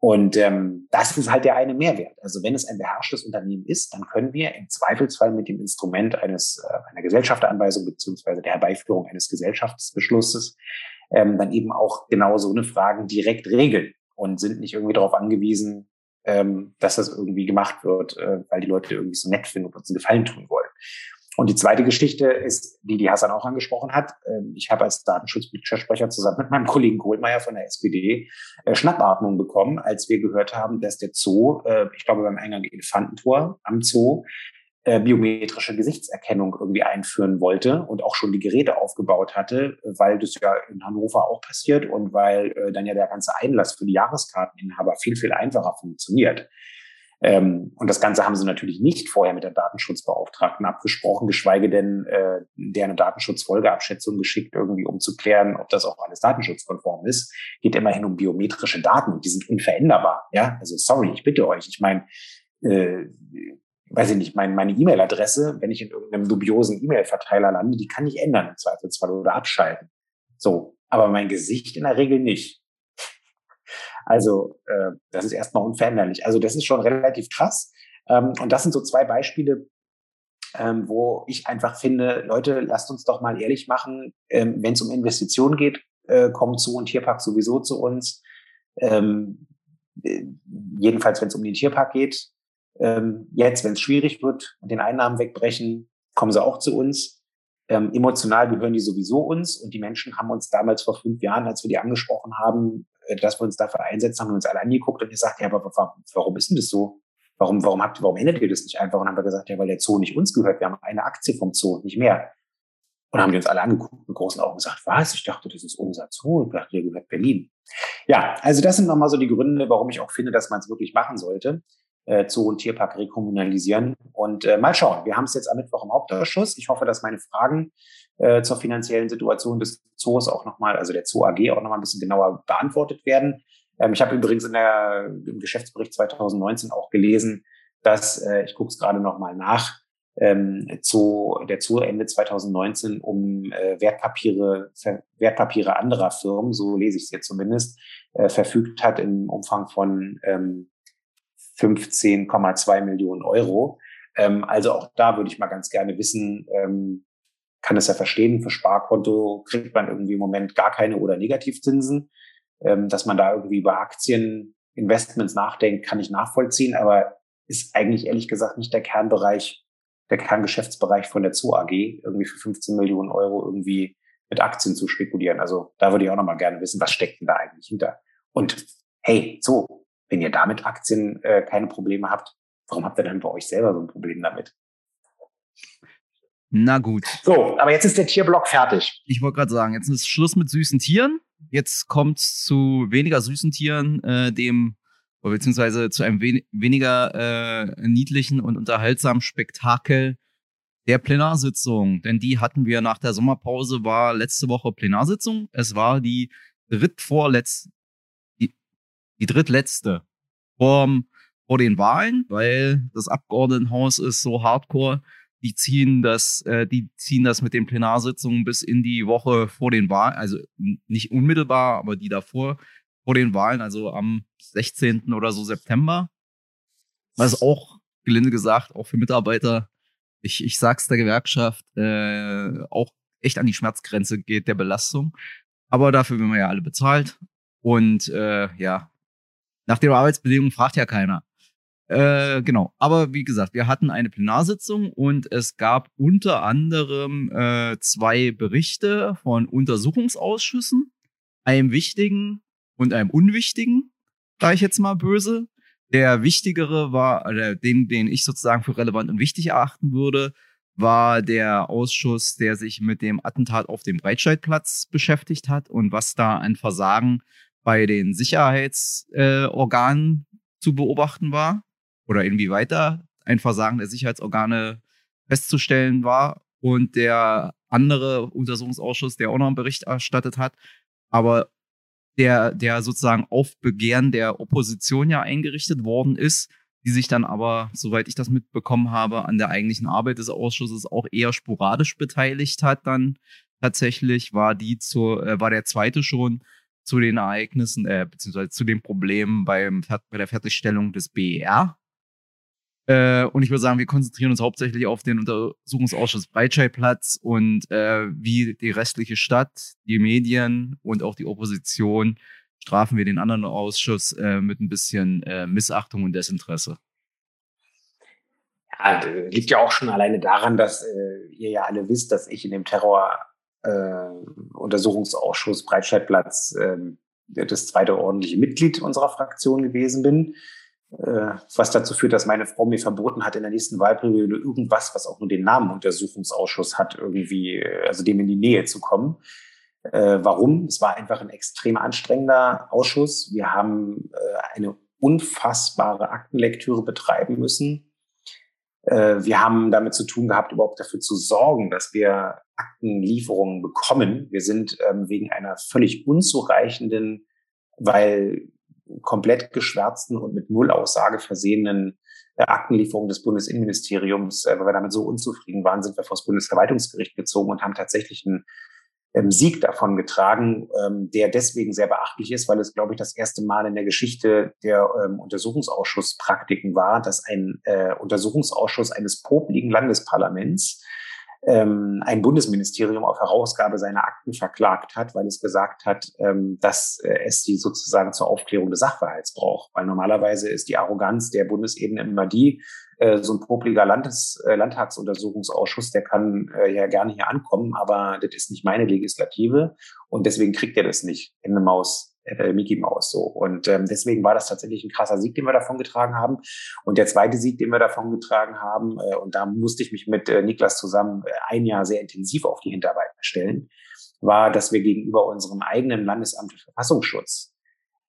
Und ähm, das ist halt der eine Mehrwert. Also wenn es ein beherrschtes Unternehmen ist, dann können wir im Zweifelsfall mit dem Instrument eines äh, einer Gesellschafteranweisung beziehungsweise der Herbeiführung eines Gesellschaftsbeschlusses ähm, dann eben auch genau so eine Fragen direkt regeln und sind nicht irgendwie darauf angewiesen, ähm, dass das irgendwie gemacht wird, äh, weil die Leute irgendwie so nett finden und uns einen Gefallen tun wollen. Und die zweite Geschichte ist, die die Hassan auch angesprochen hat. Ähm, ich habe als datenschutzpolitischer zusammen mit meinem Kollegen Kohlmeier von der SPD äh, Schnappatmung bekommen, als wir gehört haben, dass der Zoo, äh, ich glaube beim Eingang Elefantentor am Zoo, äh, biometrische Gesichtserkennung irgendwie einführen wollte und auch schon die Geräte aufgebaut hatte, weil das ja in Hannover auch passiert und weil dann ja der ganze Einlass für die Jahreskarteninhaber viel, viel einfacher funktioniert. Ähm, und das Ganze haben sie natürlich nicht vorher mit der Datenschutzbeauftragten abgesprochen, geschweige denn äh, deren Datenschutzfolgeabschätzung geschickt, irgendwie um zu klären, ob das auch alles datenschutzkonform ist. Geht immerhin um biometrische Daten und die sind unveränderbar. Ja, also sorry, ich bitte euch. Ich meine, äh, weiß ich nicht, mein, meine E-Mail-Adresse, wenn ich in irgendeinem dubiosen E-Mail-Verteiler lande, die kann ich ändern im Zweifelsfall oder abschalten. So, aber mein Gesicht in der Regel nicht. Also äh, das ist erstmal unveränderlich. Also das ist schon relativ krass. Ähm, und das sind so zwei Beispiele, ähm, wo ich einfach finde, Leute, lasst uns doch mal ehrlich machen, ähm, wenn es um Investitionen geht, äh, kommt zu und Tierpark sowieso zu uns. Ähm, äh, jedenfalls, wenn es um den Tierpark geht. Ähm, jetzt, wenn es schwierig wird und den Einnahmen wegbrechen, kommen sie auch zu uns. Ähm, emotional gehören die sowieso uns und die Menschen haben uns damals vor fünf Jahren, als wir die angesprochen haben, dass wir uns dafür einsetzen, haben wir uns alle angeguckt und gesagt, ja, aber warum ist denn das so? Warum, warum habt, warum ändert ihr das nicht einfach? Und haben wir gesagt, ja, weil der Zoo nicht uns gehört. Wir haben eine Aktie vom Zoo, nicht mehr. Und haben die uns alle angeguckt mit großen Augen gesagt, was? Ich dachte, das ist unser Zoo. Ich dachte, der gehört Berlin. Ja, also das sind nochmal so die Gründe, warum ich auch finde, dass man es wirklich machen sollte. Äh, Zoo und Tierpark rekommunalisieren. Und äh, mal schauen. Wir haben es jetzt am Mittwoch im Hauptausschuss. Ich hoffe, dass meine Fragen äh, zur finanziellen Situation des Zoos auch nochmal, also der Zoo AG auch nochmal ein bisschen genauer beantwortet werden. Ähm, ich habe übrigens in der, im Geschäftsbericht 2019 auch gelesen, dass, äh, ich gucke es gerade nochmal nach, ähm, Zoo, der Zoo Ende 2019 um äh, Wertpapiere, Wertpapiere anderer Firmen, so lese ich es jetzt zumindest, äh, verfügt hat im Umfang von ähm, 15,2 Millionen Euro. Ähm, also auch da würde ich mal ganz gerne wissen, ähm, kann es ja verstehen, für Sparkonto kriegt man irgendwie im Moment gar keine oder Negativzinsen. Ähm, dass man da irgendwie über Aktieninvestments nachdenkt, kann ich nachvollziehen, aber ist eigentlich ehrlich gesagt nicht der Kernbereich, der Kerngeschäftsbereich von der Zoo AG, irgendwie für 15 Millionen Euro irgendwie mit Aktien zu spekulieren. Also da würde ich auch nochmal gerne wissen, was steckt denn da eigentlich hinter? Und hey, so, wenn ihr damit Aktien äh, keine Probleme habt, warum habt ihr dann bei euch selber so ein Problem damit? Na gut. So, aber jetzt ist der Tierblock fertig. Ich wollte gerade sagen, jetzt ist Schluss mit süßen Tieren. Jetzt kommt zu weniger süßen Tieren, äh, dem beziehungsweise zu einem wen weniger äh, niedlichen und unterhaltsamen Spektakel der Plenarsitzung. Denn die hatten wir nach der Sommerpause, war letzte Woche Plenarsitzung. Es war die drittvorletzte, die drittletzte vor, vor den Wahlen, weil das Abgeordnetenhaus ist so hardcore die ziehen das, äh, die ziehen das mit den Plenarsitzungen bis in die Woche vor den Wahlen, also nicht unmittelbar, aber die davor vor den Wahlen, also am 16. oder so September. Was auch, gelinde gesagt, auch für Mitarbeiter, ich, ich sag's der Gewerkschaft, äh, auch echt an die Schmerzgrenze geht der Belastung. Aber dafür werden wir ja alle bezahlt. Und äh, ja, Nach den Arbeitsbedingungen fragt ja keiner. Äh, genau. Aber wie gesagt, wir hatten eine Plenarsitzung und es gab unter anderem äh, zwei Berichte von Untersuchungsausschüssen, einem wichtigen und einem unwichtigen, da ich jetzt mal böse. Der wichtigere war, oder den, den ich sozusagen für relevant und wichtig erachten würde, war der Ausschuss, der sich mit dem Attentat auf dem Breitscheidplatz beschäftigt hat und was da ein Versagen bei den Sicherheitsorganen äh, zu beobachten war oder inwieweit da ein Versagen der Sicherheitsorgane festzustellen war. Und der andere Untersuchungsausschuss, der auch noch einen Bericht erstattet hat, aber der, der sozusagen auf Begehren der Opposition ja eingerichtet worden ist, die sich dann aber, soweit ich das mitbekommen habe, an der eigentlichen Arbeit des Ausschusses auch eher sporadisch beteiligt hat, dann tatsächlich war die zur, äh, war der zweite schon zu den Ereignissen, äh, beziehungsweise zu den Problemen beim, bei der Fertigstellung des BER. Äh, und ich würde sagen, wir konzentrieren uns hauptsächlich auf den Untersuchungsausschuss Breitscheidplatz und äh, wie die restliche Stadt, die Medien und auch die Opposition strafen wir den anderen Ausschuss äh, mit ein bisschen äh, Missachtung und Desinteresse. Ja, liegt ja auch schon alleine daran, dass äh, ihr ja alle wisst, dass ich in dem Terror-Untersuchungsausschuss äh, Breitscheidplatz äh, das zweite ordentliche Mitglied unserer Fraktion gewesen bin. Äh, was dazu führt, dass meine Frau mir verboten hat, in der nächsten Wahlperiode irgendwas, was auch nur den Namen Untersuchungsausschuss hat, irgendwie, äh, also dem in die Nähe zu kommen. Warum? Es war einfach ein extrem anstrengender Ausschuss. Wir haben eine unfassbare Aktenlektüre betreiben müssen. Äh, wir haben damit zu tun gehabt, überhaupt dafür zu sorgen, dass wir Aktenlieferungen bekommen. Wir sind ähm, wegen einer völlig unzureichenden, weil komplett geschwärzten und mit Nullaussage versehenen äh, Aktenlieferung des Bundesinnenministeriums, äh, weil wir damit so unzufrieden waren, sind wir vor das Bundesverwaltungsgericht gezogen und haben tatsächlich einen ähm, Sieg davon getragen, ähm, der deswegen sehr beachtlich ist, weil es, glaube ich, das erste Mal in der Geschichte der ähm, Untersuchungsausschusspraktiken war, dass ein äh, Untersuchungsausschuss eines popligen Landesparlaments ähm, ein Bundesministerium auf Herausgabe seiner Akten verklagt hat, weil es gesagt hat, ähm, dass äh, es sie sozusagen zur Aufklärung des Sachverhalts braucht. Weil normalerweise ist die Arroganz der Bundesebene immer die, äh, so ein popliger Landes, äh, Landtagsuntersuchungsausschuss, der kann äh, ja gerne hier ankommen, aber das ist nicht meine Legislative und deswegen kriegt er das nicht. Ende Maus äh, Mickey Maus so. Und ähm, deswegen war das tatsächlich ein krasser Sieg, den wir davon getragen haben. Und der zweite Sieg, den wir davon getragen haben, äh, und da musste ich mich mit äh, Niklas zusammen äh, ein Jahr sehr intensiv auf die Hinterarbeit stellen, war, dass wir gegenüber unserem eigenen Landesamt für Verfassungsschutz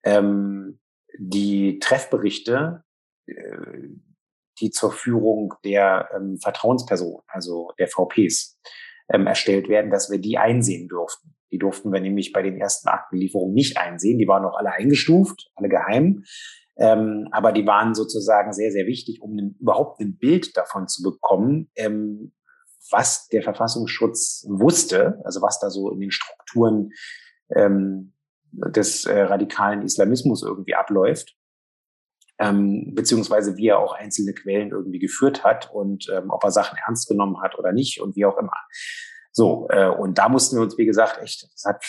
ähm, die Treffberichte, äh, die zur Führung der ähm, Vertrauenspersonen, also der VPs, ähm, erstellt werden, dass wir die einsehen durften. Die durften wir nämlich bei den ersten Aktenlieferungen nicht einsehen. Die waren noch alle eingestuft, alle geheim. Ähm, aber die waren sozusagen sehr, sehr wichtig, um ein, überhaupt ein Bild davon zu bekommen, ähm, was der Verfassungsschutz wusste, also was da so in den Strukturen ähm, des äh, radikalen Islamismus irgendwie abläuft, ähm, beziehungsweise wie er auch einzelne Quellen irgendwie geführt hat und ähm, ob er Sachen ernst genommen hat oder nicht und wie auch immer. So, äh, und da mussten wir uns, wie gesagt, echt, das hat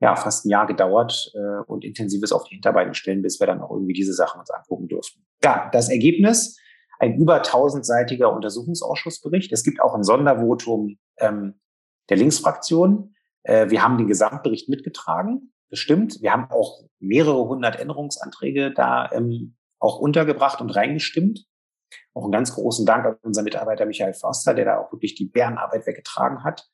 ja fast ein Jahr gedauert äh, und intensives auf die Hinterbeine stellen, bis wir dann auch irgendwie diese Sachen uns angucken durften. Ja, das Ergebnis, ein über tausendseitiger Untersuchungsausschussbericht. Es gibt auch ein Sondervotum ähm, der Linksfraktion. Äh, wir haben den Gesamtbericht mitgetragen, bestimmt. Wir haben auch mehrere hundert Änderungsanträge da ähm, auch untergebracht und reingestimmt. Auch einen ganz großen Dank an unseren Mitarbeiter Michael Förster, der da auch wirklich die Bärenarbeit weggetragen hat.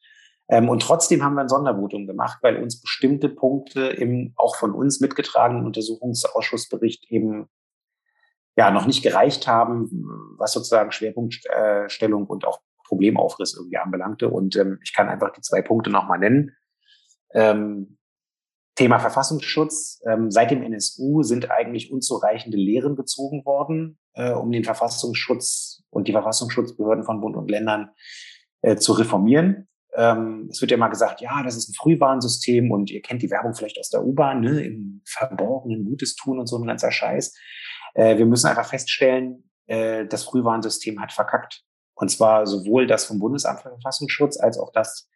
Ähm, und trotzdem haben wir ein Sondervotum gemacht, weil uns bestimmte Punkte im auch von uns mitgetragenen Untersuchungsausschussbericht eben ja noch nicht gereicht haben, was sozusagen Schwerpunktstellung und auch Problemaufriss irgendwie anbelangte. Und ähm, ich kann einfach die zwei Punkte nochmal nennen. Ähm, Thema Verfassungsschutz. Ähm, seit dem NSU sind eigentlich unzureichende Lehren gezogen worden, äh, um den Verfassungsschutz und die Verfassungsschutzbehörden von Bund und Ländern äh, zu reformieren. Ähm, es wird ja mal gesagt, ja, das ist ein Frühwarnsystem und ihr kennt die Werbung vielleicht aus der U-Bahn, ne, im Verborgenen Gutes tun und so ein ganzer Scheiß. Äh, wir müssen einfach feststellen, äh, das Frühwarnsystem hat verkackt. Und zwar sowohl das vom Bundesamt für Verfassungsschutz als auch das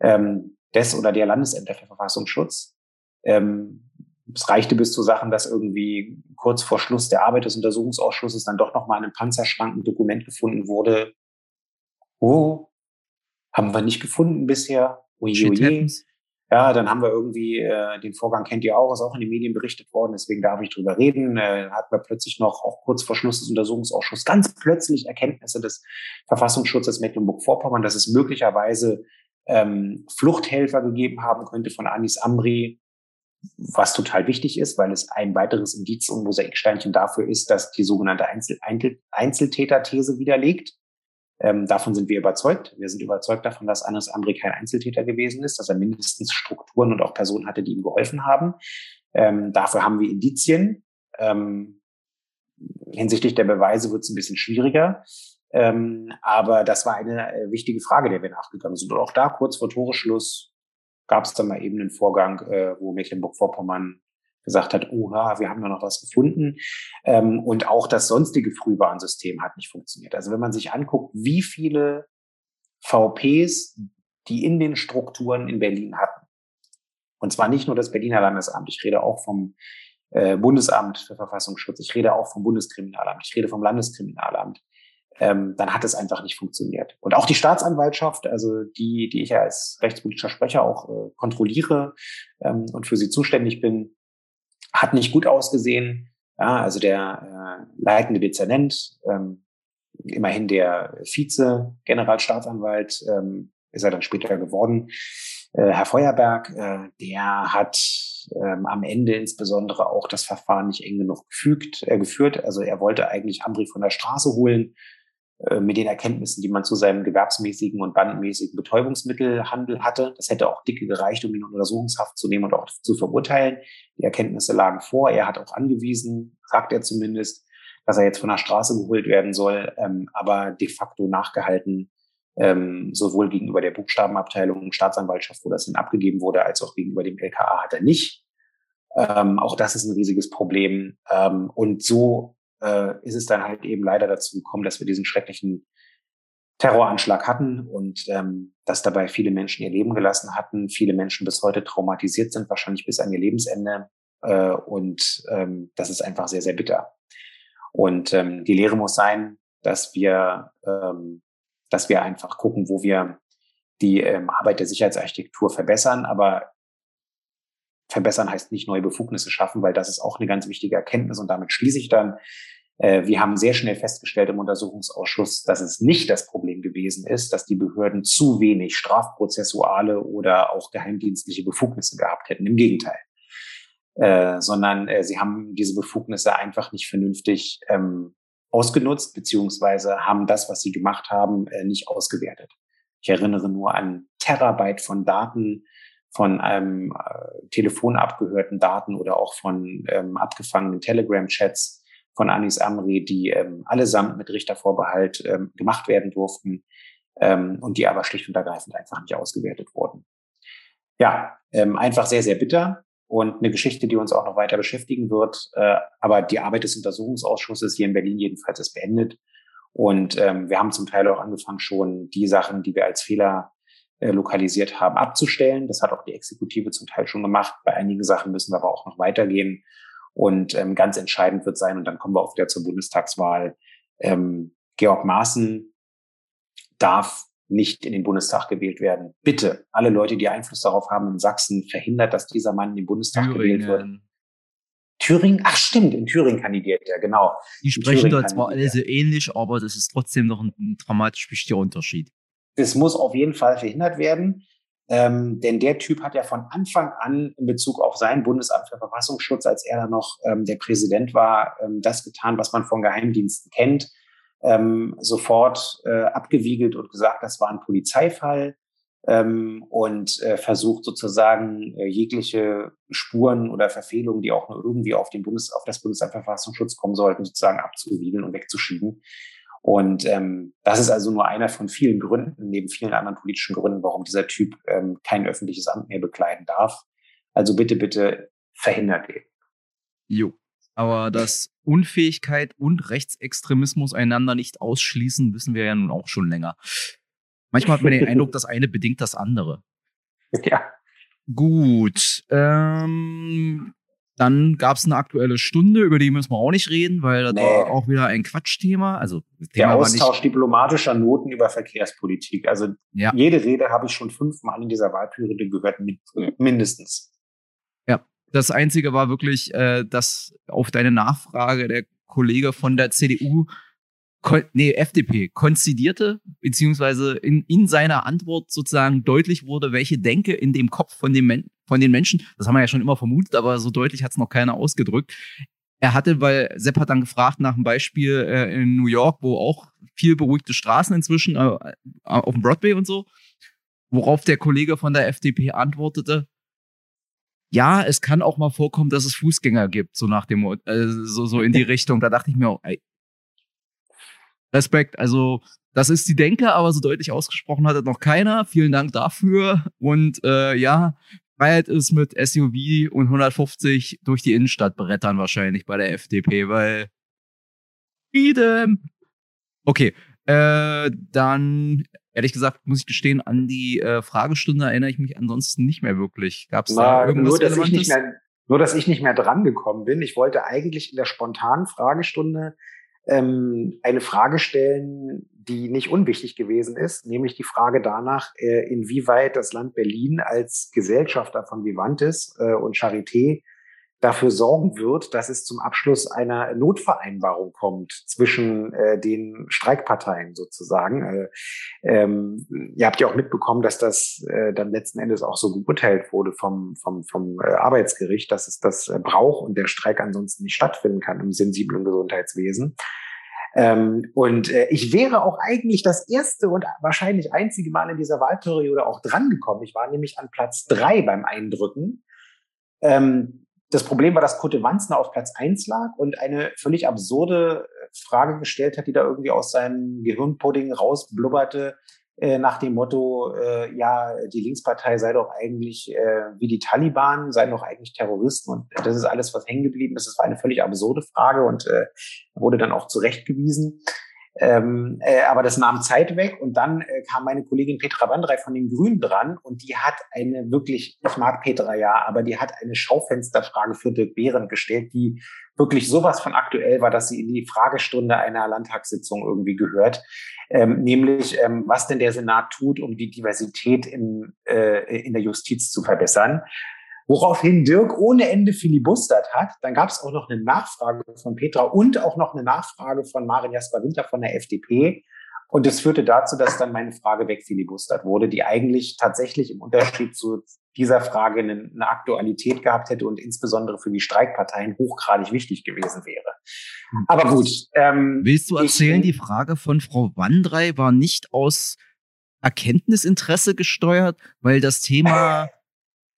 ähm, des oder der Landesämter für Verfassungsschutz. Ähm, es reichte bis zu Sachen, dass irgendwie kurz vor Schluss der Arbeit des Untersuchungsausschusses dann doch nochmal in einem Panzerschrank ein Dokument gefunden wurde. Oh, haben wir nicht gefunden bisher. Oje. Ja, dann haben wir irgendwie, äh, den Vorgang kennt ihr auch, ist auch in den Medien berichtet worden, deswegen darf ich drüber reden. Äh, hatten wir plötzlich noch, auch kurz vor Schluss des Untersuchungsausschusses, ganz plötzlich Erkenntnisse des Verfassungsschutzes Mecklenburg-Vorpommern, dass es möglicherweise ähm, Fluchthelfer gegeben haben könnte von Anis Amri, was total wichtig ist, weil es ein weiteres Indiz und Mosaiksteinchen dafür ist, dass die sogenannte Einzel Einzel Einzeltäter-These widerlegt. Ähm, davon sind wir überzeugt. Wir sind überzeugt davon, dass Anis Amri kein Einzeltäter gewesen ist, dass er mindestens Strukturen und auch Personen hatte, die ihm geholfen haben. Ähm, dafür haben wir Indizien. Ähm, hinsichtlich der Beweise wird es ein bisschen schwieriger. Ähm, aber das war eine äh, wichtige Frage, der wir nachgegangen sind. Und auch da, kurz vor Toreschluss, gab es dann mal eben einen Vorgang, äh, wo Mecklenburg-Vorpommern gesagt hat, oha, wir haben da noch was gefunden. Ähm, und auch das sonstige Frühwarnsystem hat nicht funktioniert. Also wenn man sich anguckt, wie viele VPs die in den Strukturen in Berlin hatten. Und zwar nicht nur das Berliner Landesamt, ich rede auch vom äh, Bundesamt für Verfassungsschutz, ich rede auch vom Bundeskriminalamt, ich rede vom Landeskriminalamt. Ähm, dann hat es einfach nicht funktioniert. Und auch die Staatsanwaltschaft, also die, die ich ja als rechtspolitischer Sprecher auch äh, kontrolliere ähm, und für sie zuständig bin, hat nicht gut ausgesehen. Ja, also der äh, leitende Dezernent, ähm, immerhin der Vize-Generalstaatsanwalt, ähm, ist er dann später geworden, äh, Herr Feuerberg, äh, der hat ähm, am Ende insbesondere auch das Verfahren nicht eng genug gefügt, äh, geführt. Also er wollte eigentlich Ambri von der Straße holen, mit den Erkenntnissen, die man zu seinem gewerbsmäßigen und bandenmäßigen Betäubungsmittelhandel hatte. Das hätte auch dicke gereicht, um ihn in Untersuchungshaft zu nehmen und auch zu verurteilen. Die Erkenntnisse lagen vor. Er hat auch angewiesen, sagt er zumindest, dass er jetzt von der Straße geholt werden soll, ähm, aber de facto nachgehalten, ähm, sowohl gegenüber der Buchstabenabteilung Staatsanwaltschaft, wo das dann abgegeben wurde, als auch gegenüber dem LKA hat er nicht. Ähm, auch das ist ein riesiges Problem. Ähm, und so äh, ist es dann halt eben leider dazu gekommen, dass wir diesen schrecklichen Terroranschlag hatten und ähm, dass dabei viele Menschen ihr Leben gelassen hatten, viele Menschen bis heute traumatisiert sind, wahrscheinlich bis an ihr Lebensende. Äh, und ähm, das ist einfach sehr, sehr bitter. Und ähm, die Lehre muss sein, dass wir, ähm, dass wir einfach gucken, wo wir die ähm, Arbeit der Sicherheitsarchitektur verbessern. Aber verbessern heißt nicht neue Befugnisse schaffen, weil das ist auch eine ganz wichtige Erkenntnis. Und damit schließe ich dann. Äh, wir haben sehr schnell festgestellt im Untersuchungsausschuss, dass es nicht das Problem gewesen ist, dass die Behörden zu wenig strafprozessuale oder auch geheimdienstliche Befugnisse gehabt hätten. Im Gegenteil. Äh, sondern äh, sie haben diese Befugnisse einfach nicht vernünftig ähm, ausgenutzt, beziehungsweise haben das, was sie gemacht haben, äh, nicht ausgewertet. Ich erinnere nur an Terabyte von Daten, von einem äh, Telefon abgehörten Daten oder auch von ähm, abgefangenen Telegram-Chats von Anis Amri, die ähm, allesamt mit Richtervorbehalt ähm, gemacht werden durften ähm, und die aber schlicht und ergreifend einfach nicht ausgewertet wurden. Ja, ähm, einfach sehr, sehr bitter und eine Geschichte, die uns auch noch weiter beschäftigen wird. Äh, aber die Arbeit des Untersuchungsausschusses hier in Berlin jedenfalls ist beendet. Und ähm, wir haben zum Teil auch angefangen, schon die Sachen, die wir als Fehler lokalisiert haben, abzustellen. Das hat auch die Exekutive zum Teil schon gemacht. Bei einigen Sachen müssen wir aber auch noch weitergehen. Und ähm, ganz entscheidend wird sein, und dann kommen wir auch wieder zur Bundestagswahl, ähm, Georg Maaßen darf nicht in den Bundestag gewählt werden. Bitte, alle Leute, die Einfluss darauf haben in Sachsen, verhindert, dass dieser Mann in den Bundestag Thüringen. gewählt wird. Thüringen, ach stimmt, in Thüringen kandidiert er, genau. Die sprechen dort zwar alle so ähnlich, aber das ist trotzdem noch ein, ein dramatisch wichtiger Unterschied das muss auf jeden Fall verhindert werden. Ähm, denn der Typ hat ja von Anfang an in Bezug auf sein Bundesamt für Verfassungsschutz, als er da noch ähm, der Präsident war, ähm, das getan, was man von Geheimdiensten kennt, ähm, sofort äh, abgewiegelt und gesagt, das war ein Polizeifall ähm, und äh, versucht sozusagen äh, jegliche Spuren oder Verfehlungen, die auch nur irgendwie auf, den Bundes, auf das Bundesamt für Verfassungsschutz kommen sollten, sozusagen abzuwiegeln und wegzuschieben. Und ähm, das ist also nur einer von vielen Gründen, neben vielen anderen politischen Gründen, warum dieser Typ ähm, kein öffentliches Amt mehr bekleiden darf. Also bitte, bitte verhindert ihn. Jo. Aber dass Unfähigkeit und Rechtsextremismus einander nicht ausschließen, wissen wir ja nun auch schon länger. Manchmal hat man den Eindruck, das eine bedingt das andere. Ja. Gut. Ähm, Dann gab es eine aktuelle Stunde, über die müssen wir auch nicht reden, weil das nee. war auch wieder ein Quatschthema. Also Thema der Austausch diplomatischer Noten über Verkehrspolitik. Also ja. jede Rede habe ich schon fünfmal in dieser Wahlperiode gehört, mindestens. Ja, das Einzige war wirklich, äh, dass auf deine Nachfrage der Kollege von der CDU nee, FDP konzidierte, beziehungsweise in, in seiner Antwort sozusagen deutlich wurde, welche Denke in dem Kopf von, dem Men von den Menschen, das haben wir ja schon immer vermutet, aber so deutlich hat es noch keiner ausgedrückt. Er hatte, weil Sepp hat dann gefragt nach einem Beispiel äh, in New York, wo auch viel beruhigte Straßen inzwischen äh, auf dem Broadway und so, worauf der Kollege von der FDP antwortete, ja, es kann auch mal vorkommen, dass es Fußgänger gibt, so nach dem, äh, so, so in die Richtung. Da dachte ich mir, ey, Respekt. Also, das ist die Denke, aber so deutlich ausgesprochen hat es noch keiner. Vielen Dank dafür. Und äh, ja, Freiheit ist mit SUV und 150 durch die Innenstadt brettern wahrscheinlich bei der FDP, weil Freedom. Okay, äh, dann ehrlich gesagt muss ich gestehen, an die äh, Fragestunde erinnere ich mich ansonsten nicht mehr wirklich. Gab es da irgendwas nur, dass ich nicht mehr, nur, dass ich nicht mehr drangekommen bin. Ich wollte eigentlich in der spontanen Fragestunde ähm, eine Frage stellen, die nicht unwichtig gewesen ist, nämlich die Frage danach, äh, inwieweit das Land Berlin als Gesellschafter von Vivantes äh, und Charité dafür sorgen wird, dass es zum Abschluss einer Notvereinbarung kommt zwischen äh, den Streikparteien sozusagen. Äh, ähm, ihr habt ja auch mitbekommen, dass das äh, dann letzten Endes auch so beurteilt wurde vom, vom, vom äh, Arbeitsgericht, dass es das äh, braucht und der Streik ansonsten nicht stattfinden kann im sensiblen Gesundheitswesen. Ähm, und äh, ich wäre auch eigentlich das erste und wahrscheinlich einzige Mal in dieser Wahlperiode auch drangekommen. Ich war nämlich an Platz drei beim Eindrücken. Ähm, das Problem war, dass Kutte Wanzner auf Platz eins lag und eine völlig absurde äh, Frage gestellt hat, die da irgendwie aus seinem Gehirnpudding rausblubberte, äh, nach dem Motto, äh, ja, die Linkspartei sei doch eigentlich äh, wie die Taliban, seien doch eigentlich Terroristen und das ist alles, was hängen geblieben ist. Das war eine völlig absurde Frage und äh, wurde dann auch zurechtgewiesen. Ähm, äh, aber das nahm Zeit weg und dann äh, kam meine Kollegin Petra Wandrei von den Grünen dran und die hat eine wirklich, ich mag Petra ja, aber die hat eine Schaufensterfrage für Dirk Behren gestellt, die wirklich sowas von aktuell war, dass sie in die Fragestunde einer Landtagssitzung irgendwie gehört. Ähm, nämlich, ähm, was denn der Senat tut, um die Diversität in, äh, in der Justiz zu verbessern. Woraufhin Dirk ohne Ende filibustert hat. Dann gab es auch noch eine Nachfrage von Petra und auch noch eine Nachfrage von Marin Jasper Winter von der FDP. Und es führte dazu, dass dann meine Frage wegfilibustert wurde, die eigentlich tatsächlich im Unterschied zu dieser Frage eine, eine, Aktualität gehabt hätte und insbesondere für die Streikparteien hochgradig wichtig gewesen wäre. Aber gut. Ähm, Willst du erzählen, die Frage von Frau Wandrei war nicht aus Erkenntnisinteresse gesteuert, weil das Thema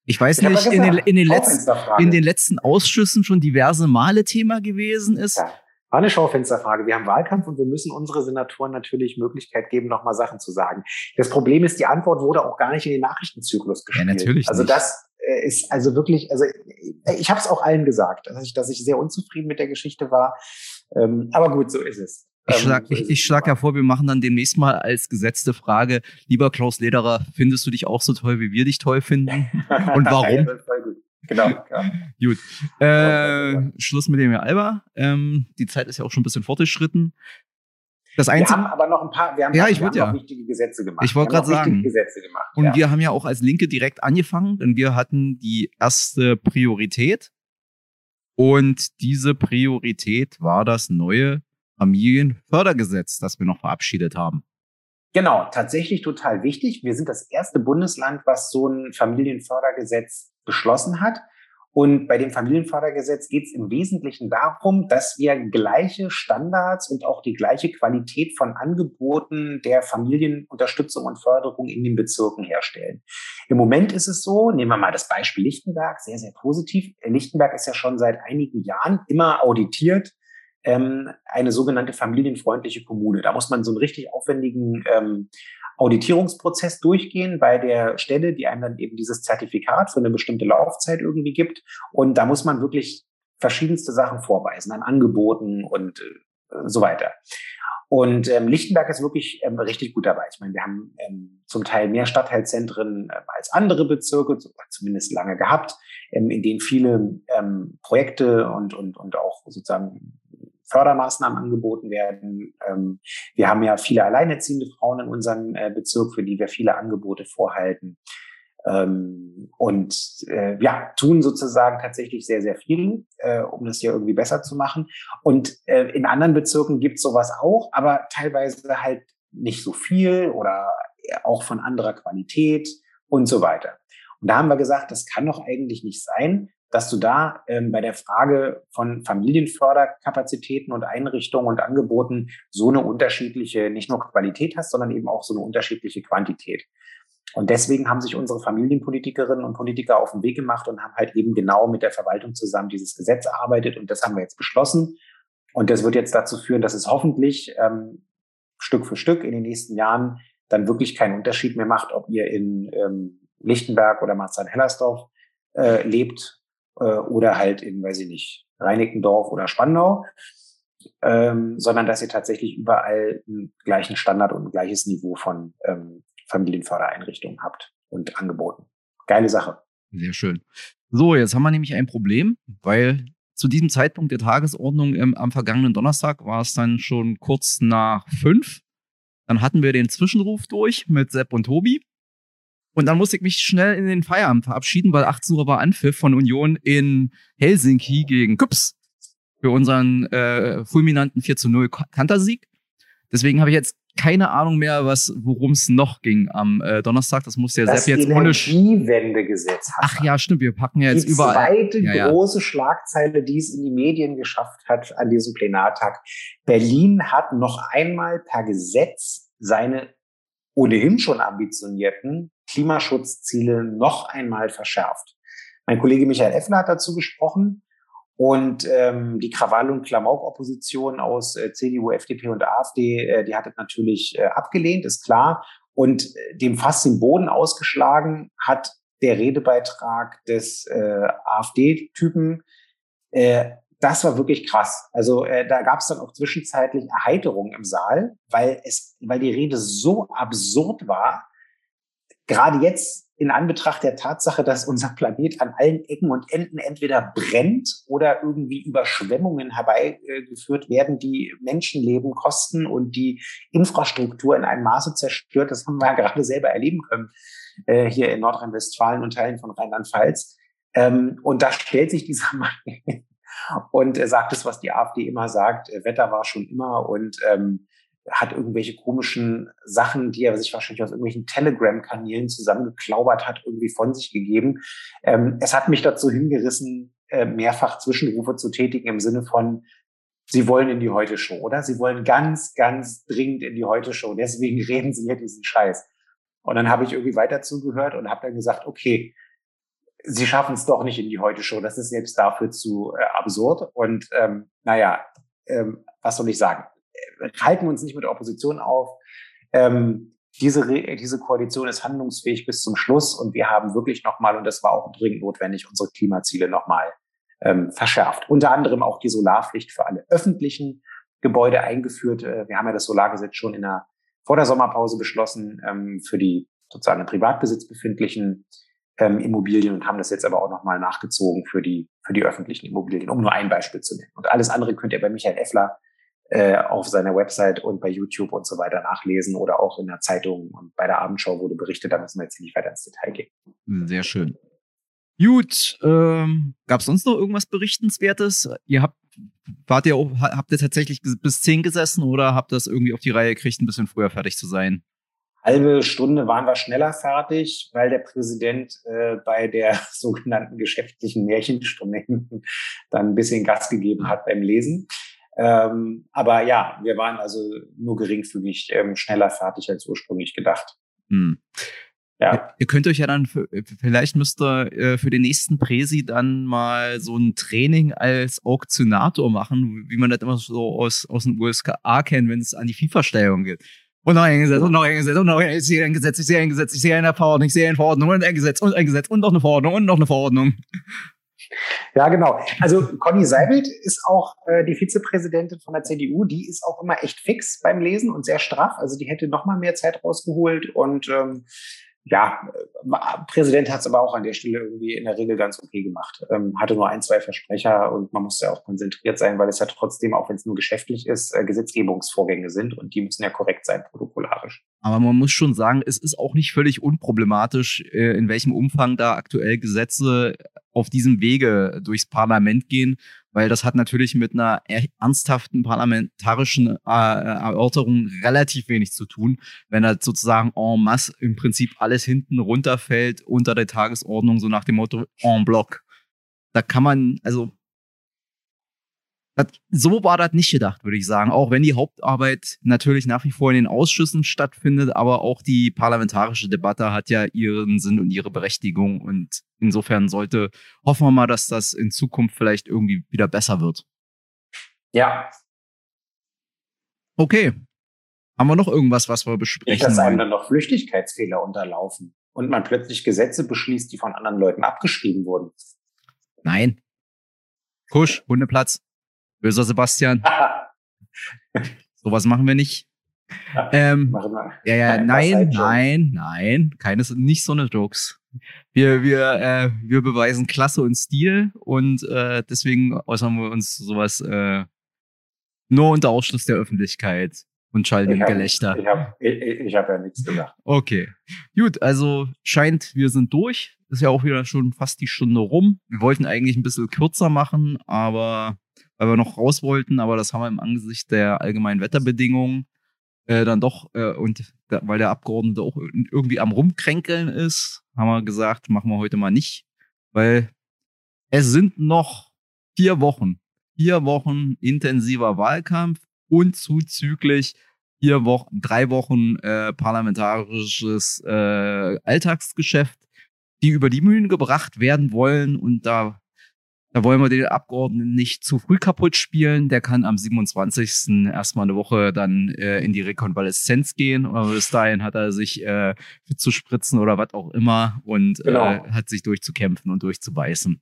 ich weiß ich nicht, in den, in, den letzten, in den letzten Ausschüssen schon diverse Male Thema gewesen ist. Ja, war eine Schaufensterfrage. Wir haben Wahlkampf und wir müssen unsere Senatoren natürlich Möglichkeit geben, nochmal Sachen zu sagen. Das Problem ist, die Antwort wurde auch gar nicht in den Nachrichtenzyklus gespielt. Ja, natürlich. Also nicht. das äh, ist also wirklich, also ich habe es auch allen gesagt, dass ich, dass ich sehr unzufrieden mit der Geschichte war. Ähm, aber gut, so ist es. Ich schlage ähm, ich, ich schlag ja vor, wir machen dann demnächst mal als gesetzte Frage, lieber Klaus Lederer, findest du dich auch so toll, wie wir dich toll finden? Und warum? Genau. Ja. Gut. Äh, Schluss mit dem Alba. Ähm, die Zeit ist ja auch schon ein bisschen fortgeschritten. Das Einzige, wir haben aber noch ein paar, wir haben, ja, ich wir haben ja. wichtige Gesetze gemacht. Ich wollte gerade sagen. Gesetze gemacht, und ja. wir haben ja auch als Linke direkt angefangen, denn wir hatten die erste Priorität. Und diese Priorität war das neue Familienfördergesetz, das wir noch verabschiedet haben. Genau, tatsächlich total wichtig. Wir sind das erste Bundesland, was so ein Familienfördergesetz beschlossen hat. Und bei dem Familienfördergesetz geht es im Wesentlichen darum, dass wir gleiche Standards und auch die gleiche Qualität von Angeboten der Familienunterstützung und Förderung in den Bezirken herstellen. Im Moment ist es so, nehmen wir mal das Beispiel Lichtenberg, sehr, sehr positiv. Lichtenberg ist ja schon seit einigen Jahren immer auditiert ähm, eine sogenannte familienfreundliche Kommune. Da muss man so einen richtig aufwendigen ähm, Auditierungsprozess durchgehen bei der Stelle, die einem dann eben dieses Zertifikat für eine bestimmte Laufzeit irgendwie gibt. Und da muss man wirklich verschiedenste Sachen vorweisen an Angeboten und äh, so weiter. Und ähm, Lichtenberg ist wirklich ähm, richtig gut dabei. Ich meine, wir haben ähm, zum Teil mehr Stadtteilzentren äh, als andere Bezirke, zumindest lange gehabt. ähm, in denen viele ähm, Projekte und, und, und auch sozusagen Fördermaßnahmen angeboten werden. Ähm, wir haben ja viele alleinerziehende Frauen in unserem äh, Bezirk, für die wir viele Angebote vorhalten. Ähm, und äh, ja, tun sozusagen tatsächlich sehr, sehr viel, äh, um das hier irgendwie besser zu machen. Und äh, in anderen Bezirken gibt es sowas auch, aber teilweise halt nicht so viel oder auch von anderer Qualität und so weiter. Und da haben wir gesagt, das kann doch eigentlich nicht sein, dass du da ähm, bei der Frage von Familienförderkapazitäten und Einrichtungen und Angeboten so eine unterschiedliche, nicht nur Qualität hast, sondern eben auch so eine unterschiedliche Quantität. Und deswegen haben sich unsere Familienpolitikerinnen und Politiker auf den Weg gemacht und haben halt eben genau mit der Verwaltung zusammen dieses Gesetz erarbeitet. Und das haben wir jetzt beschlossen. Und das wird jetzt dazu führen, dass es hoffentlich ähm, Stück für Stück in den nächsten Jahren dann wirklich keinen Unterschied mehr macht, ob ihr in ähm, Lichtenberg oder Marzahn-Hellersdorf äh, lebt äh, oder halt in, weiß ich nicht, Reinickendorf oder Spandau, ähm, sondern dass ihr tatsächlich überall einen gleichen Standard und ein gleiches Niveau von ähm, Familienfördereinrichtungen habt und Angeboten. Geile Sache. Sehr schön. So, jetzt haben wir nämlich ein Problem, weil zu diesem Zeitpunkt der Tagesordnung im, am vergangenen Donnerstag war es dann schon kurz nach fünf. Dann hatten wir den Zwischenruf durch mit Sepp und Tobi. Und dann musste ich mich schnell in den Feierabend verabschieden, weil 18 Uhr war Anpfiff von Union in Helsinki gegen Küps für unseren äh, fulminanten 4 zu 0 Kantersieg. Deswegen habe ich jetzt keine Ahnung mehr, was worum es noch ging am äh, Donnerstag. Das muss der Sepp jetzt ohne Energiewendegesetz. Ach ja, stimmt. Wir packen ja jetzt die überall. Die zweite ja, ja. große Schlagzeile, die es in die Medien geschafft hat an diesem Plenartag. Berlin hat noch einmal per Gesetz seine ohnehin schon ambitionierten Klimaschutzziele noch einmal verschärft. Mein Kollege Michael Effner hat dazu gesprochen und ähm, die Krawall- und Klamauk-Opposition aus äh, CDU, FDP und AfD, äh, die hat es natürlich äh, abgelehnt, ist klar. Und äh, dem fast den Boden ausgeschlagen hat der Redebeitrag des äh, AfD-Typen. Äh, das war wirklich krass. Also äh, da gab es dann auch zwischenzeitlich Erheiterung im Saal, weil es, weil die Rede so absurd war. Gerade jetzt in Anbetracht der Tatsache, dass unser Planet an allen Ecken und Enden entweder brennt oder irgendwie Überschwemmungen herbeigeführt werden, die Menschenleben kosten und die Infrastruktur in einem Maße zerstört. Das haben wir ja gerade selber erleben können äh, hier in Nordrhein-Westfalen und Teilen von Rheinland-Pfalz. Ähm, und da stellt sich dieser Mann und er sagt es, was die AfD immer sagt. Wetter war schon immer und ähm, hat irgendwelche komischen Sachen, die er sich wahrscheinlich aus irgendwelchen Telegram-Kanälen zusammengeklaubert hat, irgendwie von sich gegeben. Ähm, es hat mich dazu hingerissen, äh, mehrfach Zwischenrufe zu tätigen im Sinne von, Sie wollen in die Heute-Show, oder? Sie wollen ganz, ganz dringend in die Heute-Show. Deswegen reden Sie hier diesen Scheiß. Und dann habe ich irgendwie weiter zugehört und habe dann gesagt, okay, Sie schaffen es doch nicht in die Heute-Show. Das ist selbst dafür zu äh, absurd. Und ähm, naja, ähm, was soll ich sagen? Halten uns nicht mit der Opposition auf. Ähm, diese, diese Koalition ist handlungsfähig bis zum Schluss und wir haben wirklich nochmal, und das war auch dringend notwendig, unsere Klimaziele nochmal ähm, verschärft. Unter anderem auch die Solarpflicht für alle öffentlichen Gebäude eingeführt. Äh, wir haben ja das Solargesetz schon in der, vor der Sommerpause beschlossen ähm, für die sozusagen im Privatbesitz befindlichen ähm, Immobilien und haben das jetzt aber auch nochmal nachgezogen für die, für die öffentlichen Immobilien, um nur ein Beispiel zu nennen. Und alles andere könnt ihr bei Michael Effler äh, auf seiner Website und bei YouTube und so weiter nachlesen oder auch in der Zeitung und bei der Abendschau wurde berichtet, da müssen wir jetzt nicht weiter ins Detail gehen. Sehr schön. Gut, ähm, gab es sonst noch irgendwas Berichtenswertes? Ihr habt, wart ihr habt ihr tatsächlich bis zehn gesessen oder habt das irgendwie auf die Reihe gekriegt, ein bisschen früher fertig zu sein? halbe Stunde waren wir schneller fertig, weil der Präsident äh, bei der sogenannten geschäftlichen Märchenstunde dann ein bisschen Gas gegeben hat beim Lesen. Ähm, aber ja, wir waren also nur geringfügig ähm, schneller fertig als ursprünglich gedacht. Hm. Ja. Ihr könnt euch ja dann, vielleicht müsst ihr äh, für den nächsten Präsi dann mal so ein Training als Auktionator machen, wie man das immer so aus, aus den USA kennt, wenn es an die FIFA-Steuerung geht. Und noch ein Gesetz, und noch ein Gesetz, und noch ein, ich sehe ein Gesetz, ich sehe ein Gesetz, ich sehe eine Verordnung, ich sehe eine Verordnung und ein Gesetz und ein Gesetz und noch eine Verordnung und noch eine Verordnung. Ja, genau. Also Conny Seibelt ist auch äh, die Vizepräsidentin von der CDU. Die ist auch immer echt fix beim Lesen und sehr straff. Also die hätte noch mal mehr Zeit rausgeholt und ähm, ja, Präsident hat es aber auch an der Stelle irgendwie in der Regel ganz okay gemacht. Ähm, hatte nur ein, zwei Versprecher und man musste ja auch konzentriert sein, weil es ja trotzdem, auch wenn es nur geschäftlich ist, äh, Gesetzgebungsvorgänge sind und die müssen ja korrekt sein, protokollarisch. Aber man muss schon sagen, es ist auch nicht völlig unproblematisch, äh, in welchem Umfang da aktuell Gesetze auf diesem Wege durchs Parlament gehen, weil das hat natürlich mit einer ernsthaften parlamentarischen äh, Erörterung relativ wenig zu tun, wenn da sozusagen en masse im Prinzip alles hinten runterfällt unter der Tagesordnung, so nach dem Motto en bloc. Da kann man, also das, so war das nicht gedacht, würde ich sagen. Auch wenn die Hauptarbeit natürlich nach wie vor in den Ausschüssen stattfindet, aber auch die parlamentarische Debatte hat ja ihren Sinn und ihre Berechtigung. Und insofern sollte, hoffen wir mal, dass das in Zukunft vielleicht irgendwie wieder besser wird. Ja. Okay. Haben wir noch irgendwas, was wir besprechen? Nicht, dass einem dann noch Flüchtigkeitsfehler unterlaufen und man plötzlich Gesetze beschließt, die von anderen Leuten abgeschrieben wurden. Nein. Kusch, Hundeplatz. Böser Sebastian. Sowas machen wir nicht. Ähm, ja, ja, nein, nein, nein, keines, nicht so eine Jokes. Wir, wir, äh, wir beweisen Klasse und Stil und äh, deswegen äußern wir uns sowas äh, nur unter Ausschluss der Öffentlichkeit und schalten im Gelächter. Ich habe ich, ich hab ja nichts gemacht. Okay. Gut, also scheint, wir sind durch. Ist ja auch wieder schon fast die Stunde rum. Wir wollten eigentlich ein bisschen kürzer machen, aber weil wir noch raus wollten, aber das haben wir im Angesicht der allgemeinen Wetterbedingungen äh, dann doch, äh, und da, weil der Abgeordnete auch irgendwie am Rumkränkeln ist, haben wir gesagt, machen wir heute mal nicht, weil es sind noch vier Wochen, vier Wochen intensiver Wahlkampf und zuzüglich vier Wochen, drei Wochen äh, parlamentarisches äh, Alltagsgeschäft, die über die Mühlen gebracht werden wollen und da da wollen wir den Abgeordneten nicht zu früh kaputt spielen. Der kann am 27. erstmal eine Woche dann äh, in die Rekonvaleszenz gehen. Aber bis dahin hat er sich äh, zu spritzen oder was auch immer und äh, genau. äh, hat sich durchzukämpfen und durchzubeißen.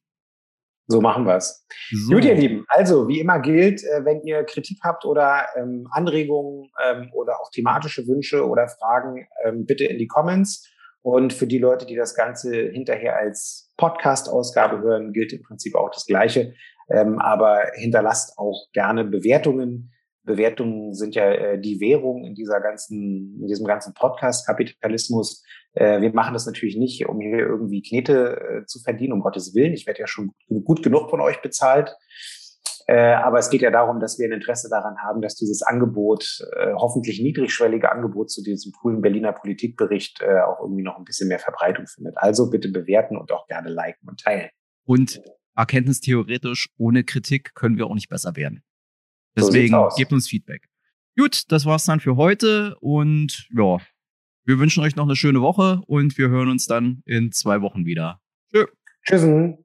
So machen wir es. So. Gut, ihr Lieben. Also, wie immer gilt, äh, wenn ihr Kritik habt oder ähm, Anregungen ähm, oder auch thematische Wünsche oder Fragen, ähm, bitte in die Comments. Und für die Leute, die das Ganze hinterher als Podcast-Ausgabe hören, gilt im Prinzip auch das Gleiche. Ähm, aber hinterlasst auch gerne Bewertungen. Bewertungen sind ja äh, die Währung in dieser ganzen, in diesem ganzen Podcast-Kapitalismus. Äh, wir machen das natürlich nicht, um hier irgendwie Knete äh, zu verdienen, um Gottes Willen. Ich werde ja schon gut genug von euch bezahlt. Äh, aber es geht ja darum, dass wir ein Interesse daran haben, dass dieses Angebot, äh, hoffentlich niedrigschwellige Angebot zu diesem coolen Berliner Politikbericht äh, auch irgendwie noch ein bisschen mehr Verbreitung findet. Also bitte bewerten und auch gerne liken und teilen. Und erkenntnistheoretisch, ohne Kritik können wir auch nicht besser werden. Deswegen so gebt uns Feedback. Gut, das war's dann für heute und ja, wir wünschen euch noch eine schöne Woche und wir hören uns dann in zwei Wochen wieder. Tschö. Tschüssen.